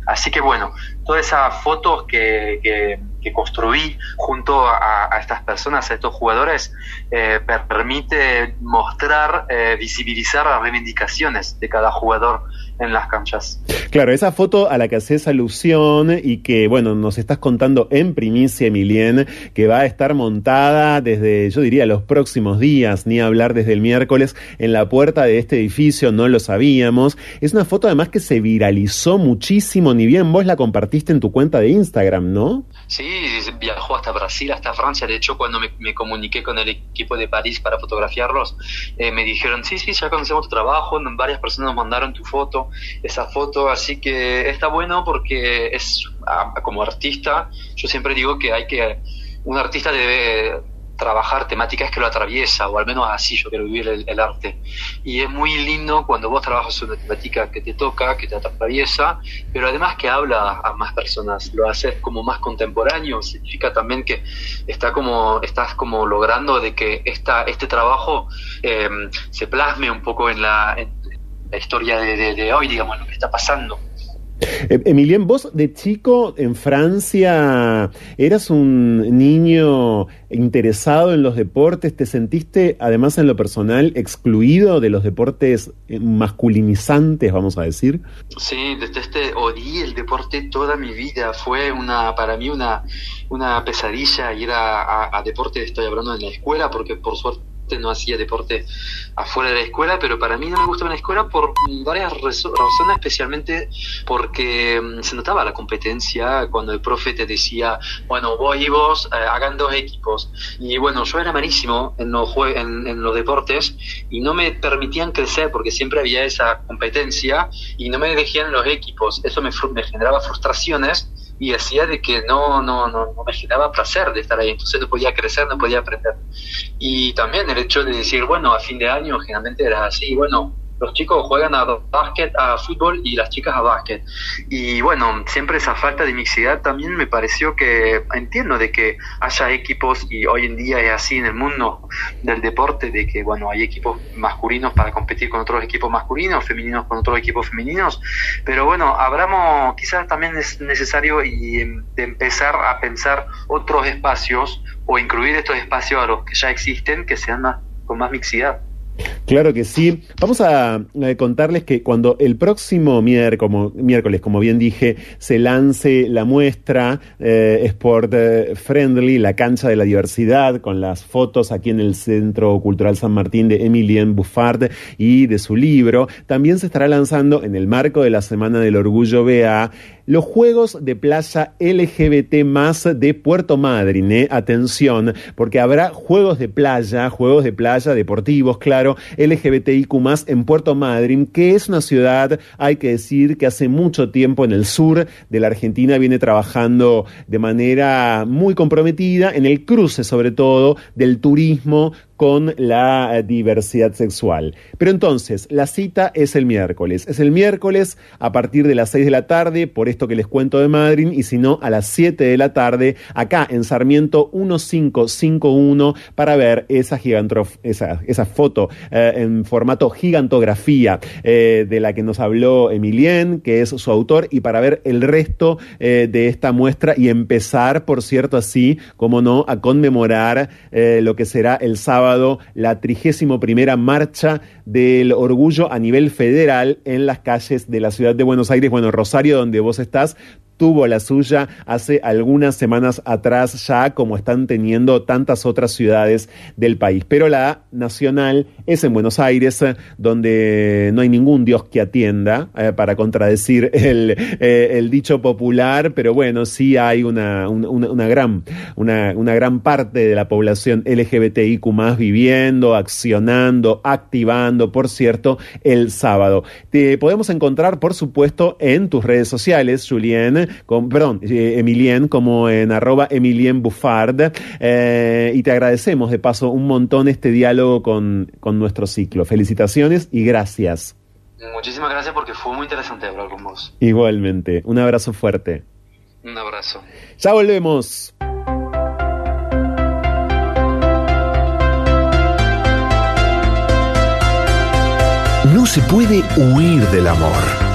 Speaker 11: Así que bueno, todas esas fotos que, que, que construí junto a, a estas personas, a estos jugadores, eh, per- permite mostrar, eh, visibilizar las reivindicaciones de cada jugador en las canchas.
Speaker 4: Claro, esa foto a la que haces alusión y que, bueno, nos estás contando en primicia, Emilien, que va a estar montada desde, yo diría, los próximos días, ni hablar desde el miércoles, en la puerta de este edificio, no lo sabíamos. Es una foto además que se viralizó muchísimo, ni bien vos la compartiste en tu cuenta de Instagram, ¿no?
Speaker 11: Sí, viajó hasta Brasil, hasta Francia. De hecho, cuando me, comuniqué con el equipo de París para fotografiarlos, eh, me dijeron, sí, sí, ya conocemos tu trabajo, varias personas nos mandaron tu foto, esa foto, así que está bueno porque es, ah, como artista, yo siempre digo que hay que, un artista debe trabajar temáticas que lo atraviesa, o al menos así yo quiero vivir el, el arte. Y es muy lindo cuando vos trabajas una temática que te toca, que te atraviesa, pero además que habla a más personas, lo haces como más contemporáneo, significa también que está como, estás como logrando de que esta, este trabajo eh, se plasme un poco en la, en la historia de, de, hoy, digamos, en lo que está pasando.
Speaker 4: Eh, Emilien, vos de chico en Francia eras un niño interesado en los deportes, ¿te sentiste además en lo personal excluido de los deportes eh, masculinizantes, vamos a decir?
Speaker 11: Sí, desde este odié el deporte toda mi vida, fue una para mí una, una pesadilla ir a, a, a deporte, estoy hablando en la escuela, porque por suerte no hacía deporte afuera de la escuela, pero para mí no me gustaba la escuela por varias razones, especialmente porque um, se notaba la competencia cuando el profe te decía, bueno, vos y vos eh, hagan dos equipos. Y bueno, yo era malísimo en los, en, en los deportes y no me permitían crecer porque siempre había esa competencia y no me dejaban los equipos. Eso me, me generaba frustraciones y hacía de que no, no, no, no, me generaba placer de estar ahí, entonces no podía crecer, no podía aprender. Y también el hecho de decir, bueno, a fin de año generalmente era así, bueno, los chicos juegan a básquet, a fútbol y las chicas a básquet. Y bueno, siempre esa falta de mixidad también me pareció que entiendo de que haya equipos y hoy en día es así en el mundo del deporte, de que bueno, hay equipos masculinos para competir con otros equipos masculinos, femeninos con otros equipos femeninos, pero bueno, habramos, quizás también es necesario y de empezar a pensar otros espacios o incluir estos espacios a los que ya existen que sean más, con más mixidad.
Speaker 4: Claro que sí. Vamos a eh, contarles que cuando el próximo miércoles, como, bien dije, se lance la muestra eh, Sport Friendly, la cancha de la diversidad, con las fotos aquí en el Centro Cultural San Martín de Emilien Buffard y de su libro, también se estará lanzando en el marco de la Semana del Orgullo BA los Juegos de Playa LGBT más de Puerto Madryn. ¿eh? Atención, porque habrá juegos de playa, juegos de playa deportivos, claro, LGBTIQ más en Puerto Madryn, que es una ciudad, hay que decir, que hace mucho tiempo en el sur de la Argentina viene trabajando de manera muy comprometida en el cruce, sobre todo, del turismo con la diversidad sexual. Pero entonces, la cita es el miércoles. Es el miércoles a partir de las 6 de la tarde, por esto que les cuento de Madrid, y si no, a las 7 de la tarde, acá en Sarmiento 1551, para ver esa, gigantrof esa, esa foto eh, en formato gigantografía eh, de la que nos habló Emilien, que es su autor, y para ver el resto eh, de esta muestra y empezar, por cierto, así, como no, a conmemorar lo que será el sábado la trigésimo primera marcha del orgullo a nivel federal en las calles de la ciudad de Buenos Aires, bueno, Rosario, donde vos estás, tuvo la suya hace algunas semanas atrás ya, como están teniendo tantas otras ciudades del país. Pero la nacional es en Buenos Aires, donde no hay ningún Dios que atienda, eh, para contradecir el, eh, el, dicho popular, pero bueno, sí hay una, una, una gran, una, una, gran parte de la población LGBTIQ más viviendo, accionando, activando, por cierto, el sábado. Te podemos encontrar, por supuesto, en tus redes sociales, Julien, con, perdón, eh, Emilien, como en arroba Emilien Buffard, eh, y te agradecemos de paso un montón este diálogo con, con nuestro ciclo. Felicitaciones y gracias.
Speaker 11: Muchísimas gracias porque fue muy interesante hablar con vos.
Speaker 4: Igualmente, un abrazo fuerte.
Speaker 11: Un abrazo.
Speaker 4: Ya volvemos.
Speaker 2: No se puede huir del amor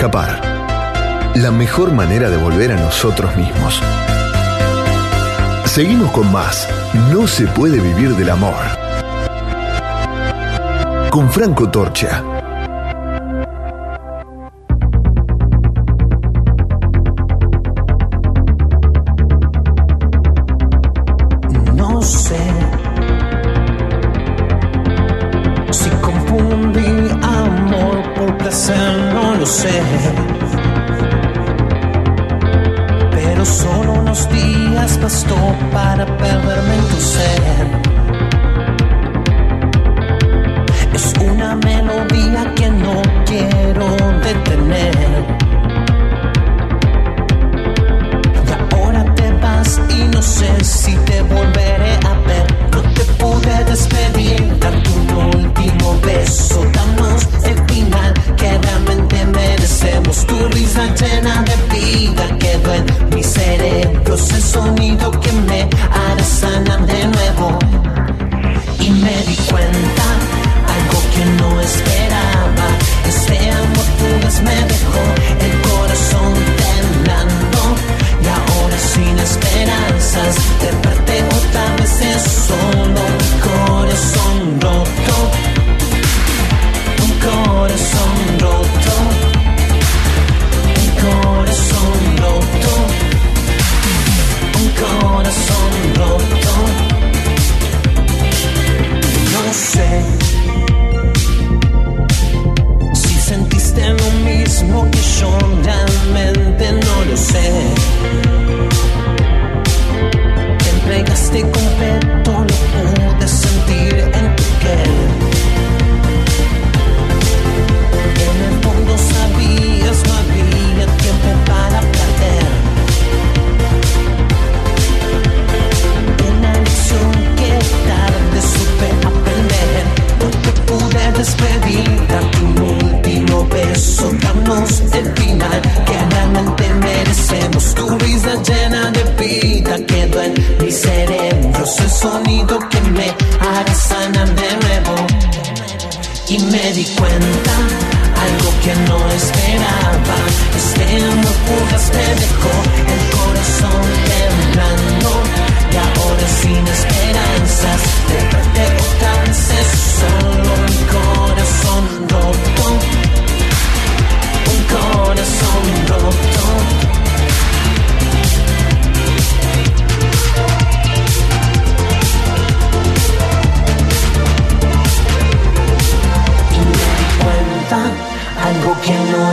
Speaker 12: Escapar. La mejor manera de volver a nosotros mismos. Seguimos con más. No se puede vivir del amor. Con Franco Torcha.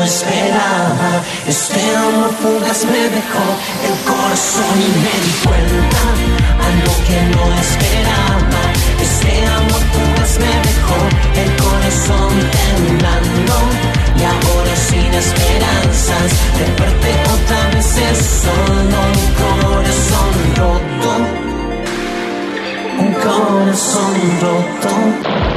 Speaker 2: Esperaba. Este amor fugaz me dejó el corazón y me di cuenta algo que no esperaba. Este amor fugaz me dejó el corazón temblando y ahora sin esperanzas de verte otra vez es solo un corazón roto. Un corazón roto.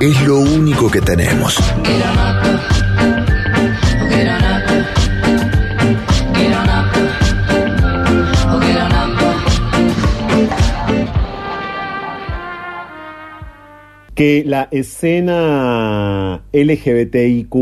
Speaker 12: Es lo único que tenemos.
Speaker 4: Que la escena LGBTIQ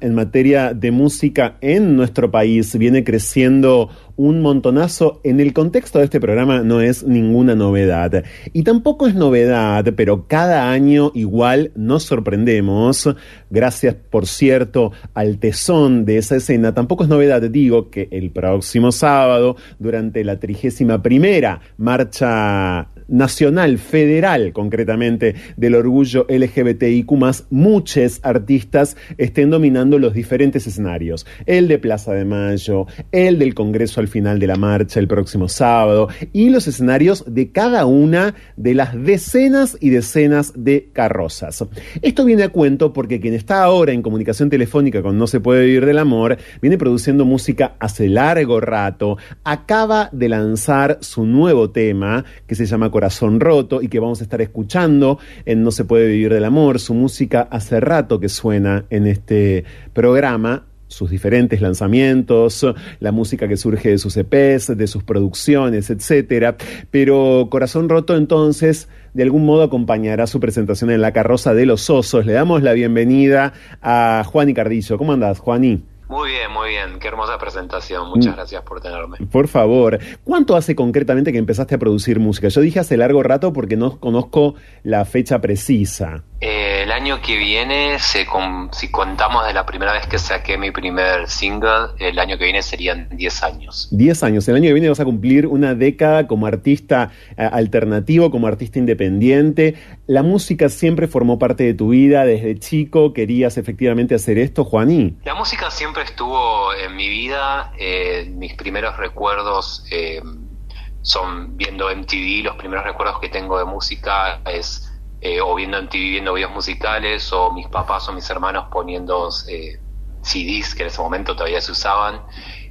Speaker 4: en materia de música en nuestro país viene creciendo un montonazo. En el contexto de este programa no es ninguna novedad. Y tampoco es novedad, pero cada año igual nos sorprendemos. Gracias, por cierto, al tesón de esa escena. Tampoco es novedad, digo, que el próximo sábado, durante la trigésima primera marcha nacional, federal concretamente, del orgullo LGBTIQ, muchos artistas estén dominando los diferentes escenarios. El de Plaza de Mayo, el del Congreso al final de la marcha el próximo sábado y los escenarios de cada una de las decenas y decenas de carrozas. Esto viene a cuento porque quien está ahora en comunicación telefónica con No se puede vivir del amor viene produciendo música hace largo rato, acaba de lanzar su nuevo tema que se llama Corazón Roto y que vamos a estar escuchando en No se puede vivir del amor, su música hace rato que suena en este programa sus diferentes lanzamientos, la música que surge de sus EPs, de sus producciones, etcétera. Pero Corazón Roto entonces de algún modo acompañará su presentación en la carroza de los osos. Le damos la bienvenida a Juani Cardillo. ¿Cómo andás, Juani?
Speaker 13: Muy bien, muy bien. Qué hermosa presentación. Muchas mm. gracias por tenerme.
Speaker 4: Por favor. ¿Cuánto hace concretamente que empezaste a producir música? Yo dije hace largo rato porque no conozco la fecha precisa.
Speaker 13: Eh, el año que viene, si contamos de la primera vez que saqué mi primer single, el año que viene serían 10 años.
Speaker 4: 10 años. El año que viene vas a cumplir una década como artista eh, alternativo, como artista independiente. ¿La música siempre formó parte de tu vida desde chico? ¿Querías efectivamente hacer esto, Juaní?
Speaker 13: La música siempre estuvo en mi vida. Eh, mis primeros recuerdos eh, son viendo MTV. Los primeros recuerdos que tengo de música es eh, o viendo en TV, viendo videos musicales, o mis papás o mis hermanos poniendo CDs que en ese momento todavía se usaban.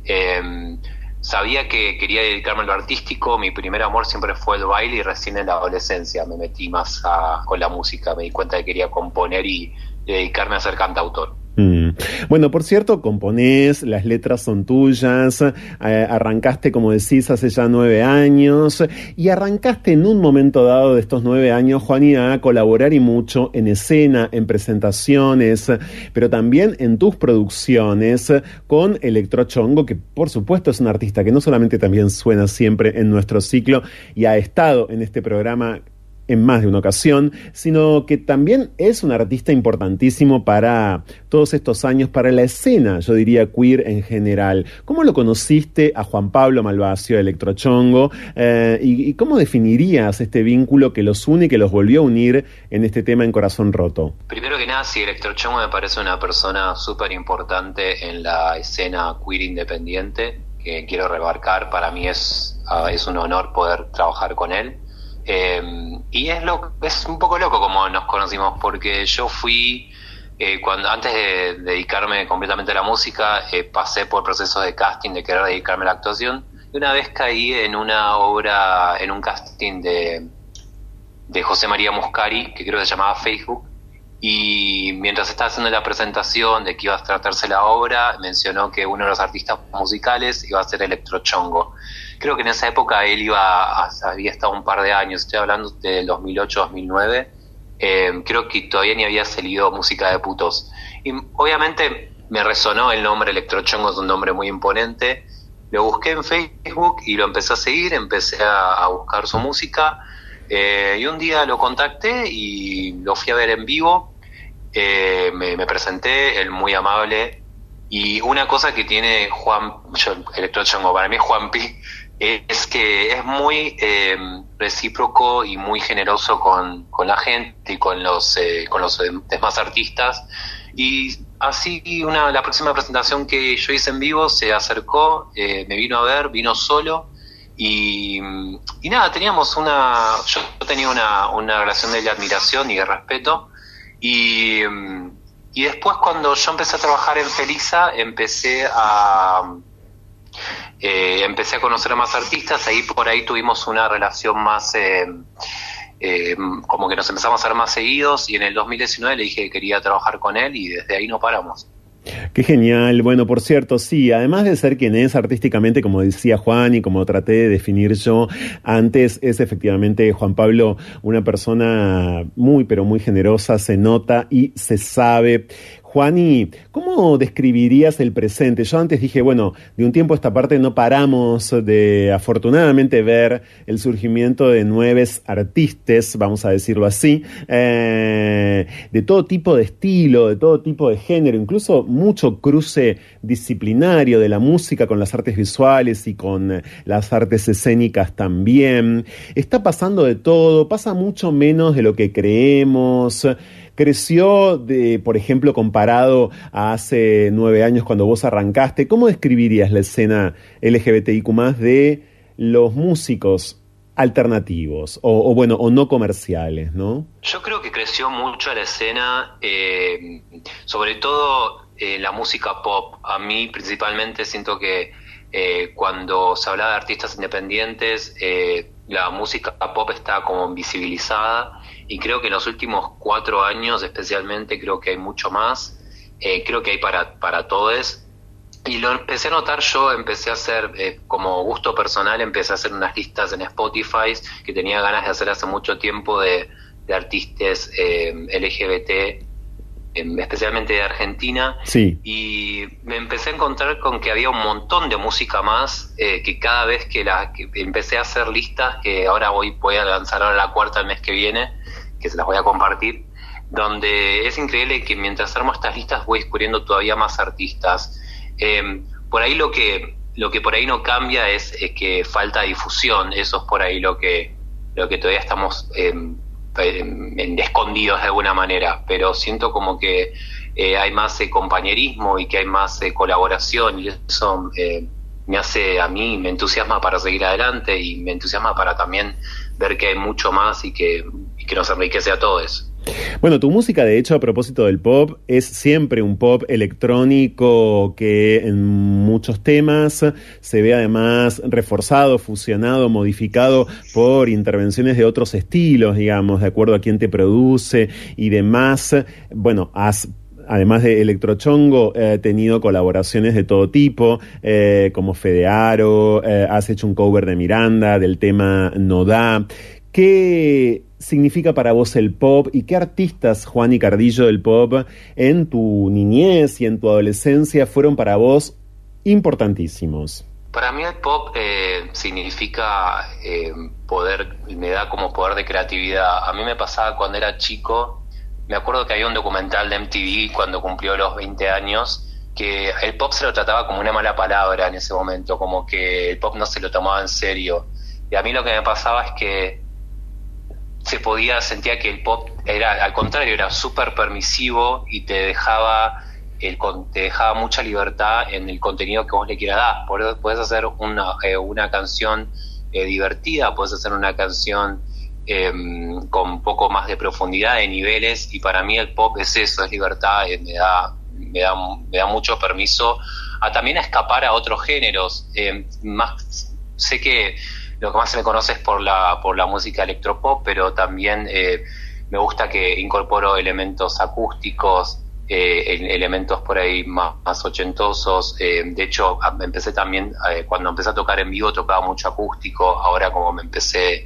Speaker 13: Em, sabía que quería dedicarme a lo artístico, mi primer amor siempre fue el baile y recién en la adolescencia me metí más con la música, me di cuenta que quería componer y dedicarme a ser cantautor.
Speaker 4: Mm. Bueno, por cierto, componés, las letras son tuyas, eh, arrancaste, como decís, hace ya nueve años y arrancaste en un momento dado de estos nueve años, Juanina, a colaborar y mucho en escena, en presentaciones, pero también en tus producciones con Electrochongo, que por supuesto es un artista que no solamente también suena siempre en nuestro ciclo y ha estado en este programa en más de una ocasión, sino que también es un artista importantísimo para todos estos años, para la escena, yo diría queer en general. ¿Cómo lo conociste a Juan Pablo Malvacio, Electrochongo? Eh, y, cómo definirías este vínculo que los une y que los volvió a unir en este tema en Corazón Roto?
Speaker 13: Primero que nada, sí, Electrochongo me parece una persona súper importante en la escena queer independiente, que quiero remarcar, para mí es, ah, es un honor poder trabajar con él Em, y es, lo, es un poco loco como nos conocimos, porque yo fui, eh, cuando antes de dedicarme completamente a la música, eh, pasé por procesos de casting, de querer dedicarme a la actuación, y una vez caí en una obra, en un casting de, de José María Muscari, que creo que se llamaba Facebook, y mientras estaba haciendo la presentación de que iba a tratarse la obra, mencionó que uno de los artistas musicales iba a ser Electrochongo creo que en esa época él iba, había estado un par de años, estoy hablando del 2008-2009, eh, creo que todavía ni había salido música de putos. Y obviamente me resonó el nombre Electrochongo, es un nombre muy imponente. Lo busqué en Facebook y lo empecé a seguir, empecé a, buscar su música. Eh, y un día lo contacté y lo fui a ver en vivo. Eh, me, presenté, él muy amable. Y una cosa que tiene Juan, Electrochongo, para mí Juan Pi, es que es muy eh, recíproco y muy generoso con, la gente y con los, eh, con los demás artistas. Y así una, la próxima presentación que yo hice en vivo se acercó, eh, me vino a ver, vino solo. Y, y nada, teníamos una, yo tenía una, una relación de admiración y de respeto. Y, y después cuando yo empecé a trabajar en Felisa, empecé a eh, empecé a conocer a más artistas, ahí por ahí tuvimos una relación más, eh, eh, como que nos empezamos a ser más seguidos y en el 2019 le dije que quería trabajar con él y desde ahí no paramos.
Speaker 4: Qué genial. Bueno, por cierto, sí, además de ser quien es artísticamente, como decía Juan y como traté de definir yo antes, es efectivamente Juan Pablo una persona muy, pero muy generosa, se nota y se sabe. Juani, ¿cómo describirías el presente? Yo antes dije, bueno, de un tiempo a esta parte no paramos de afortunadamente ver el surgimiento de nuevos artistas, vamos a decirlo así, eh, de todo tipo de estilo, de todo tipo de género, incluso mucho cruce disciplinario de la música con las artes visuales y con las artes escénicas también. Está pasando de todo, pasa mucho menos de lo que creemos creció, de, por ejemplo, comparado a hace nueve años cuando vos arrancaste? ¿Cómo describirías la escena LGBTIQ de los músicos alternativos o, bueno o no comerciales, ¿no?
Speaker 13: Yo creo que creció mucho la escena, eh, sobre todo eh, la música pop. A mí principalmente siento que eh, cuando se habla de artistas independientes, la música pop está como invisibilizada y creo que en los últimos cuatro años especialmente creo que hay mucho más, eh, creo que hay para, para todos. Y lo empecé a notar yo, empecé a hacer, eh, como gusto personal, empecé a hacer unas listas en Spotify que tenía ganas de hacer hace mucho tiempo de, de artistas eh, LGBT, em, especialmente de Argentina.
Speaker 4: Sí.
Speaker 13: Y me empecé a encontrar con que había un montón de música más, que cada vez que, la, que empecé a hacer listas, que ahora voy, voy a lanzar ahora la cuarta el mes que viene, que se las voy a compartir, donde es increíble que mientras armo estas listas voy descubriendo todavía más artistas. Em, por ahí lo que, lo que por ahí no cambia es, que falta difusión, eso es por ahí lo que, lo que todavía estamos em, em, escondidos de alguna manera, pero siento como que eh, hay más eh, compañerismo y que hay más eh, colaboración y eso me hace a mí, me entusiasma para seguir adelante y me entusiasma para también ver que hay mucho más y que, que nos enriquece a todos.
Speaker 4: Bueno, tu música, de hecho, a propósito del pop, es siempre un pop electrónico que en muchos temas se ve además reforzado, fusionado, modificado por intervenciones de otros estilos, digamos, de acuerdo a quién te produce y demás. Bueno, has además de Electrochongo, he tenido colaboraciones de todo tipo, eh, como Fedearo, eh, has hecho un cover de Miranda, del tema No Da. ¿Qué significa para vos el pop y qué artistas, Juan y Cardillo del pop, en tu niñez y en tu adolescencia fueron para vos importantísimos?
Speaker 13: Para mí el pop eh, significa eh, poder, me da como poder de creatividad. A mí me pasaba cuando era chico, me acuerdo que había un documental de MTV cuando cumplió los 20 años, que el pop se lo trataba como una mala palabra en ese momento, como que el pop no se lo tomaba en serio. Y a mí lo que me pasaba es que se podía, sentía que el pop era, al contrario, era súper permisivo y te dejaba, el, te dejaba mucha libertad en el contenido que vos le quieras dar. Puedes hacer una, eh, una canción eh, divertida, puedes hacer una canción em, con un poco más de profundidad, de niveles, y para mí el pop es eso, es libertad, eh, me, da, me, da, me da mucho permiso a también a escapar a otros géneros. Em, más, sé que lo que más se me conoce es por la, por la música electropop, pero también eh, me gusta que incorporo elementos acústicos, eh, elementos por ahí más, ochentosos. Eh, de hecho, empecé también, cuando empecé a tocar en vivo tocaba mucho acústico, ahora como me empecé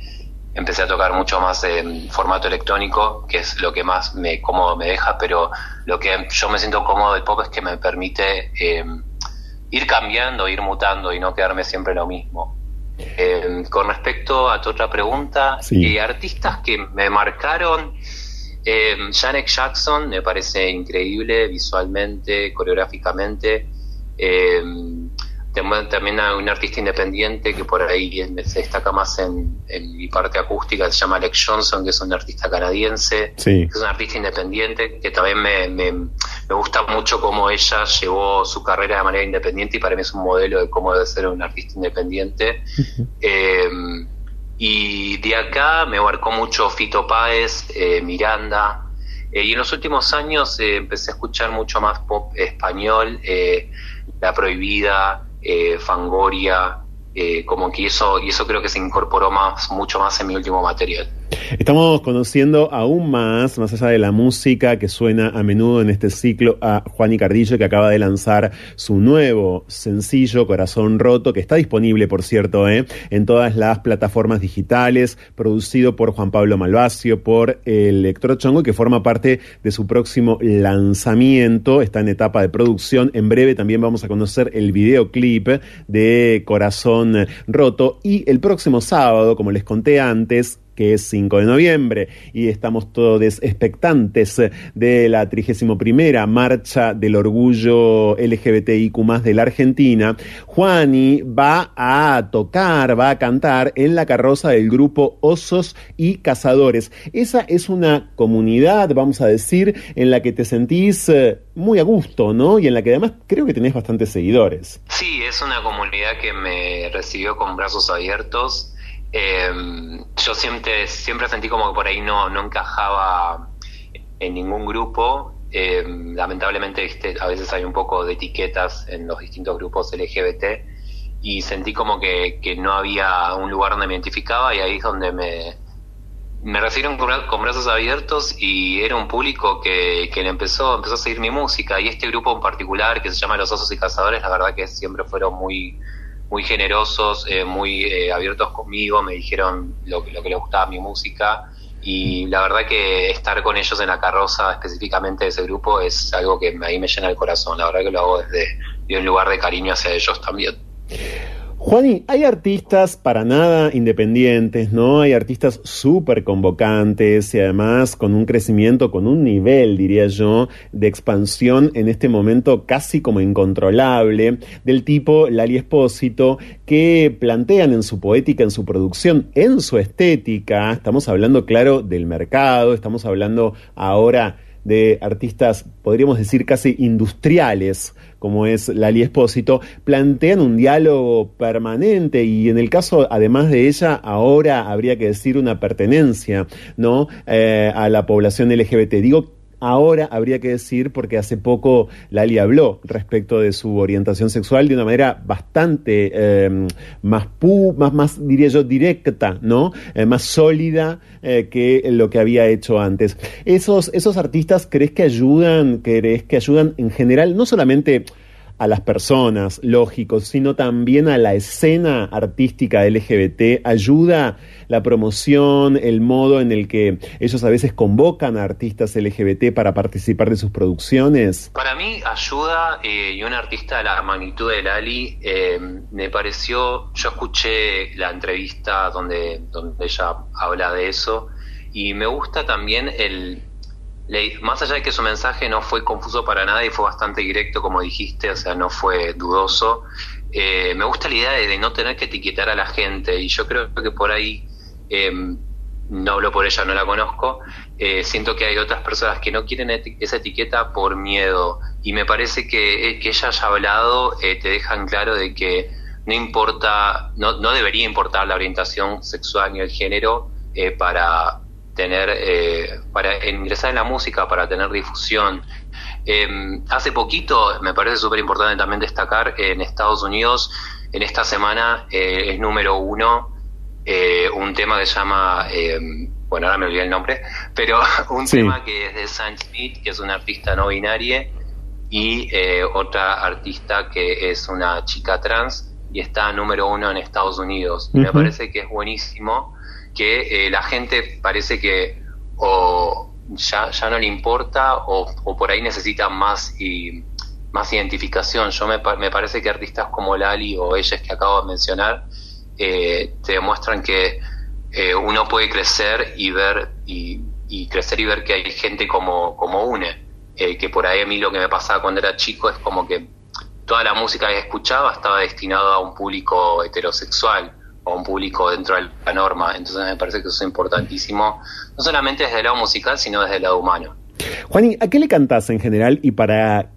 Speaker 13: empecé a tocar mucho más en formato electrónico, que es lo que más me cómodo me deja, pero lo que yo me siento cómodo del pop es que me permite ir cambiando, ir mutando y no quedarme siempre lo mismo. Eh, con respecto a tu otra pregunta, eh, artistas que me marcaron, eh, Janet Jackson me parece increíble visualmente, coreográficamente. También hay un artista independiente que por ahí se destaca más en, mi parte acústica, se llama Alex Johnson, que es un artista canadiense, que es un artista independiente, que también me, me, gusta mucho cómo ella llevó su carrera de manera independiente y para mí es un modelo de cómo debe ser un artista independiente. Eh, y de acá me marcó mucho Fito Páez, eh, Miranda, eh, y en los últimos años empecé a escuchar mucho más pop español, La Prohibida, eh, Fangoria, eh, como que eso, y eso creo que se incorporó más, mucho más en mi último material.
Speaker 4: Estamos conociendo aún más, más allá de la música que suena a menudo en este ciclo, a Juan y Cardillo, que acaba de lanzar su nuevo sencillo, Corazón Roto, que está disponible, por cierto, ¿eh? en todas las plataformas digitales, producido por Juan Pablo Malvacio, por Electrochongo, que forma parte de su próximo lanzamiento. Está en etapa de producción. En breve también vamos a conocer el videoclip de Corazón Roto. Y el próximo sábado, como les conté antes, que es 5 de noviembre, y estamos todos expectantes de la 31 Marcha del Orgullo LGBTIQ de la Argentina, Juani va a tocar, va a cantar en la carroza del grupo Osos y Cazadores. Esa es una comunidad, vamos a decir, en la que te sentís eh, muy a gusto, ¿no? Y en la que además creo que tenés bastantes seguidores.
Speaker 13: Sí, es una comunidad que me recibió con brazos abiertos eh, yo siempre, siempre sentí como que por ahí no, no encajaba en ningún grupo. Eh, lamentablemente, a veces hay un poco de etiquetas en los distintos grupos LGBT y sentí como que, no había un lugar donde me identificaba y ahí es donde me, me recibieron con, brazos abiertos y era un público que, que empezó, empezó a seguir mi música y este grupo en particular que se llama Los Osos y Cazadores, la verdad que siempre fueron muy muy generosos, eh, muy eh, abiertos conmigo, me dijeron lo, lo que les gustaba mi música y la verdad que estar con ellos en la carroza específicamente de ese grupo es algo que ahí me llena el corazón, la verdad que lo hago desde un lugar de cariño hacia ellos también.
Speaker 4: Juani, hay artistas para nada independientes, ¿no? Hay artistas súper convocantes y además con un crecimiento, con un nivel, diría yo, de expansión en este momento casi como incontrolable, del tipo Lali Espósito, que plantean en su poética, en su producción, en su estética, estamos hablando, claro, del mercado, estamos hablando ahora de artistas, podríamos decir, casi industriales, como es Lali Espósito, plantean un diálogo permanente y en el caso, además de ella, ahora habría que decir una pertenencia, ¿no? Eh, a la población LGBT. Digo Ahora habría que decir, porque hace poco Lali habló respecto de su orientación sexual de una manera bastante eh, más, más, más, diría yo, directa, ¿no? Eh, más sólida eh, que lo que había hecho antes. Esos, esos artistas, ¿crees que ayudan? ¿Crees que ayudan en general? No solamente a las personas, lógicos, sino también a la escena artística LGBT, ayuda la promoción, el modo en el que ellos a veces convocan a artistas LGBT para participar de sus producciones?
Speaker 13: Para mí ayuda eh, y un artista de la magnitud de Lali eh, me pareció, yo escuché la entrevista donde, donde ella habla de eso y me gusta también el, más allá de que su mensaje no fue confuso para nada y fue bastante directo, como dijiste, o sea, no fue dudoso, eh, me gusta la idea de, no tener que etiquetar a la gente y yo creo que por ahí, eh, no hablo por ella, no la conozco, eh, siento que hay otras personas que no quieren esa etiqueta por miedo y me parece que, que ella haya hablado te dejan claro de que no importa, no, no debería importar la orientación sexual ni el género para tener, eh, para ingresar en la música, para tener difusión. Em, hace poquito, me parece súper importante también destacar, en Estados Unidos, en esta semana eh, es número uno eh, un tema que se llama, em, bueno, ahora me olvidé el nombre, pero un tema que es de Sam Smith, que es una artista no binaria, y otra artista que es una chica trans, y está número uno en Estados Unidos. Me parece que es buenísimo que eh, la gente parece que o ya, ya no le importa o, por ahí necesita más y más identificación. Yo me, me parece que artistas como Lali o ellas que acabo de mencionar eh, te demuestran que eh, uno puede crecer y ver y, crecer y ver que hay gente como, como une. que por ahí a mí lo que me pasaba cuando era chico es como que toda la música que escuchaba estaba destinada a un público heterosexual a un público dentro de la norma. Entonces me parece que eso es importantísimo, no solamente desde el lado musical, sino desde el lado humano.
Speaker 4: Juanín, ¿a qué le cantás en general y para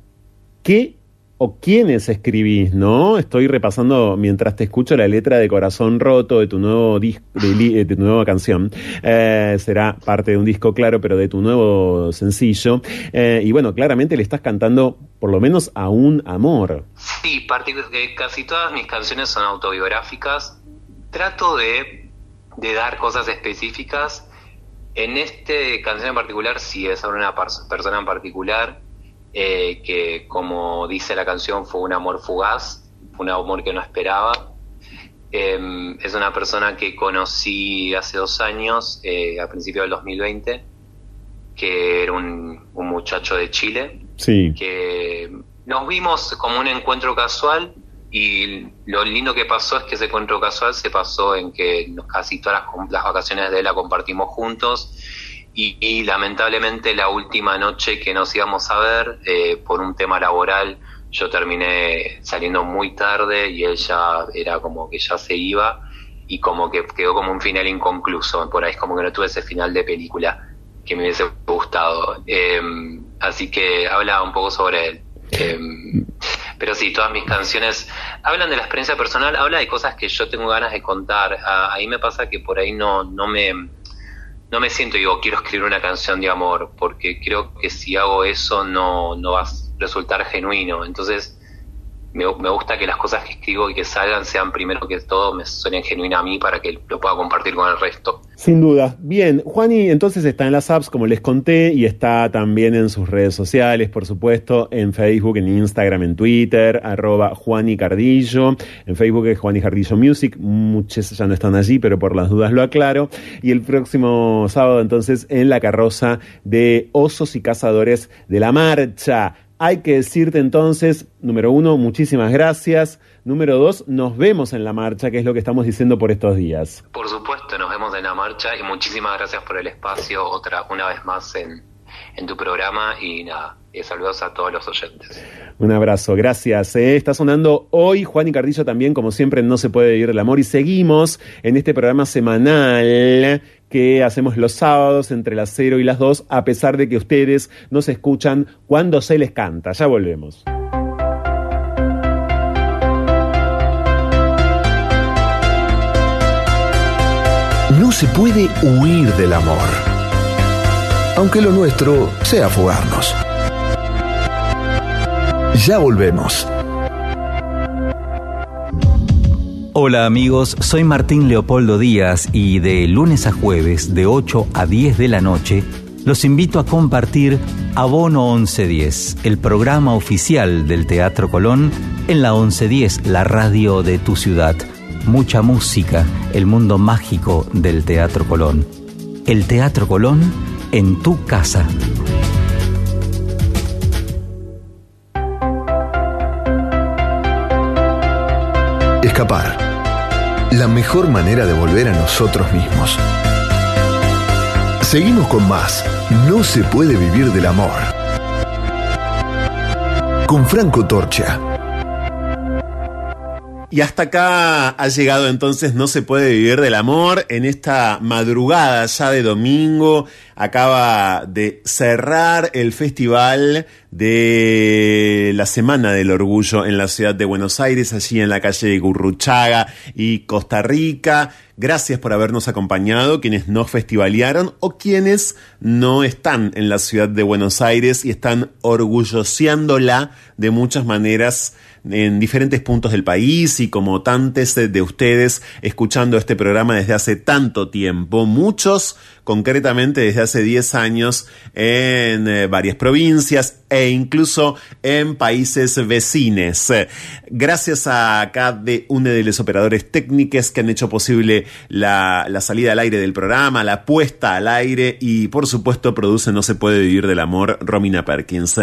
Speaker 4: qué o quiénes escribís, ¿no? Estoy repasando mientras te escucho la letra de Corazón Roto de tu nuevo disco, de, tu nueva canción. Eh, será parte de un disco, claro, pero de tu nuevo sencillo. Eh, y bueno, claramente le estás cantando por lo menos a un amor.
Speaker 13: Sí, casi todas mis canciones son autobiográficas trato de, dar cosas específicas En este canción en particular sí es sobre una persona en particular eh, que, como dice la canción, fue un amor fugaz, fue un amor que no esperaba. Eh, es una persona que conocí hace dos años, eh, a principios del 2020, que era un, un muchacho de Chile,
Speaker 4: Sí.
Speaker 13: que nos vimos como un encuentro casual y lo lindo que pasó es que ese encuentro casual se pasó en que casi todas las, las vacaciones de él la compartimos juntos. Y, lamentablemente la última noche que nos íbamos a ver eh, por un tema laboral yo terminé saliendo muy tarde y él ya era como que ya se iba y como que quedó como un final inconcluso. Por ahí es como que no tuve ese final de película que me hubiese gustado. Eh, así que habla un poco sobre él. Eh, pero sí, todas mis canciones hablan de la experiencia personal, habla de cosas que yo tengo ganas de contar. Ah, ahí me pasa que por ahí no, no me no me siento digo quiero escribir una canción de amor, porque creo que si hago eso no, no va a resultar genuino. Entonces me, me gusta que las cosas que escribo y que salgan sean primero que todo me suenen genuinas a mí para que lo pueda compartir con el resto.
Speaker 4: Sin duda. Bien, Juani entonces está en las apps, como les conté, y está también en sus redes sociales, por supuesto, en Facebook, en Instagram, en Twitter, arroba Juani Cardillo. En Facebook es Juani Cardillo Music. Muchos ya no están allí, pero por las dudas lo aclaro. Y el próximo sábado, entonces, en la carroza de Osos y Cazadores de la Marcha. Hay que decirte entonces, número uno, muchísimas gracias. Número dos, nos vemos en la marcha, que es lo que estamos diciendo por estos días.
Speaker 13: Por supuesto, nos vemos en la marcha y muchísimas gracias por el espacio otra una vez más en, en tu programa y nada, y saludos a todos los oyentes.
Speaker 4: Un abrazo, gracias. eh. Está sonando hoy Juan y Cardillo también, como siempre, No se puede vivir el amor. Y seguimos en este programa semanal que hacemos los sábados entre las 0 y las 2, a pesar de que ustedes nos escuchan cuando se les canta. Ya volvemos.
Speaker 2: No se puede huir del amor. Aunque lo nuestro sea fugarnos. Ya volvemos.
Speaker 5: Hola amigos, soy Martín Leopoldo Díaz y de lunes a jueves de 8 a 10 de la noche los invito a compartir Abono 1110, el programa oficial del Teatro Colón en la 1110, la radio de tu ciudad. Mucha música, el mundo mágico del Teatro Colón. El Teatro Colón en tu casa.
Speaker 2: Escapar. La mejor manera de volver a nosotros mismos. Seguimos con más. No se puede vivir del amor. Con Franco Torcha.
Speaker 4: Y hasta acá ha llegado entonces No se puede vivir del amor en esta madrugada ya de domingo. Acaba de cerrar el festival de la Semana del Orgullo en la ciudad de Buenos Aires, allí en la calle de Gurruchaga y Costa Rica. Gracias por habernos acompañado, quienes nos festivalearon o quienes no están en la ciudad de Buenos Aires y están orgulloseándola de muchas maneras en diferentes puntos del país y como tantos de ustedes escuchando este programa desde hace tanto tiempo, muchos concretamente desde hace 10 años en eh, varias provincias e incluso en países vecines. Gracias a cada uno de los operadores técnicos que han hecho posible la, la salida al aire del programa, la puesta al aire y por supuesto produce No se puede vivir del amor, Romina Perkins.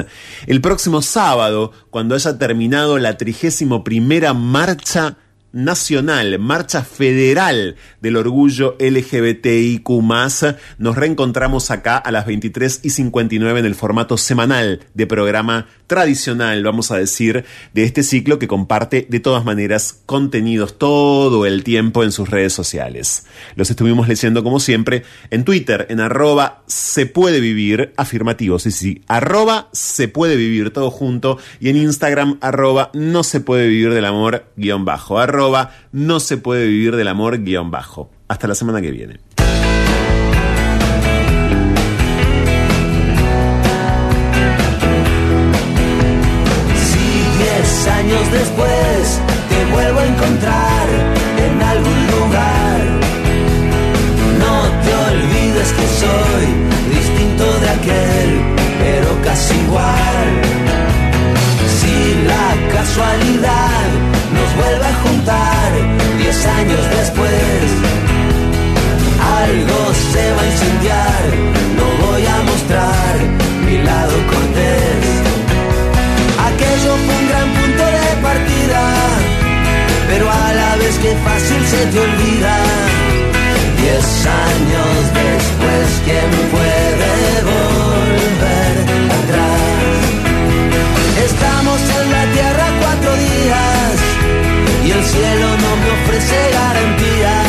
Speaker 4: El próximo sábado, cuando haya terminado la trigésimo primera marcha nacional, marcha federal del orgullo LGBTIQ, nos reencontramos acá a las 23 y 59 en el formato semanal de programa tradicional, vamos a decir, de este ciclo que comparte de todas maneras contenidos todo el tiempo en sus redes sociales. Los estuvimos leyendo como siempre en Twitter, en arroba se puede vivir, afirmativo, sí, sí, arroba se puede vivir todo junto y en Instagram arroba no se puede vivir del amor guion bajo, arroba no se puede vivir del amor guion bajo. Hasta la semana que viene.
Speaker 12: Si diez años después te vuelvo a encontrar en algún lugar, no te olvides que soy distinto de aquel, pero casi igual. Si la casualidad pasar diez años después. Algo se va a incendiar, no voy a mostrar mi lado cortés. Aquello fue un gran punto de partida, pero a la vez que fácil se te olvida. Diez años después, ¿quién puede? el cielo no me ofrece garantía.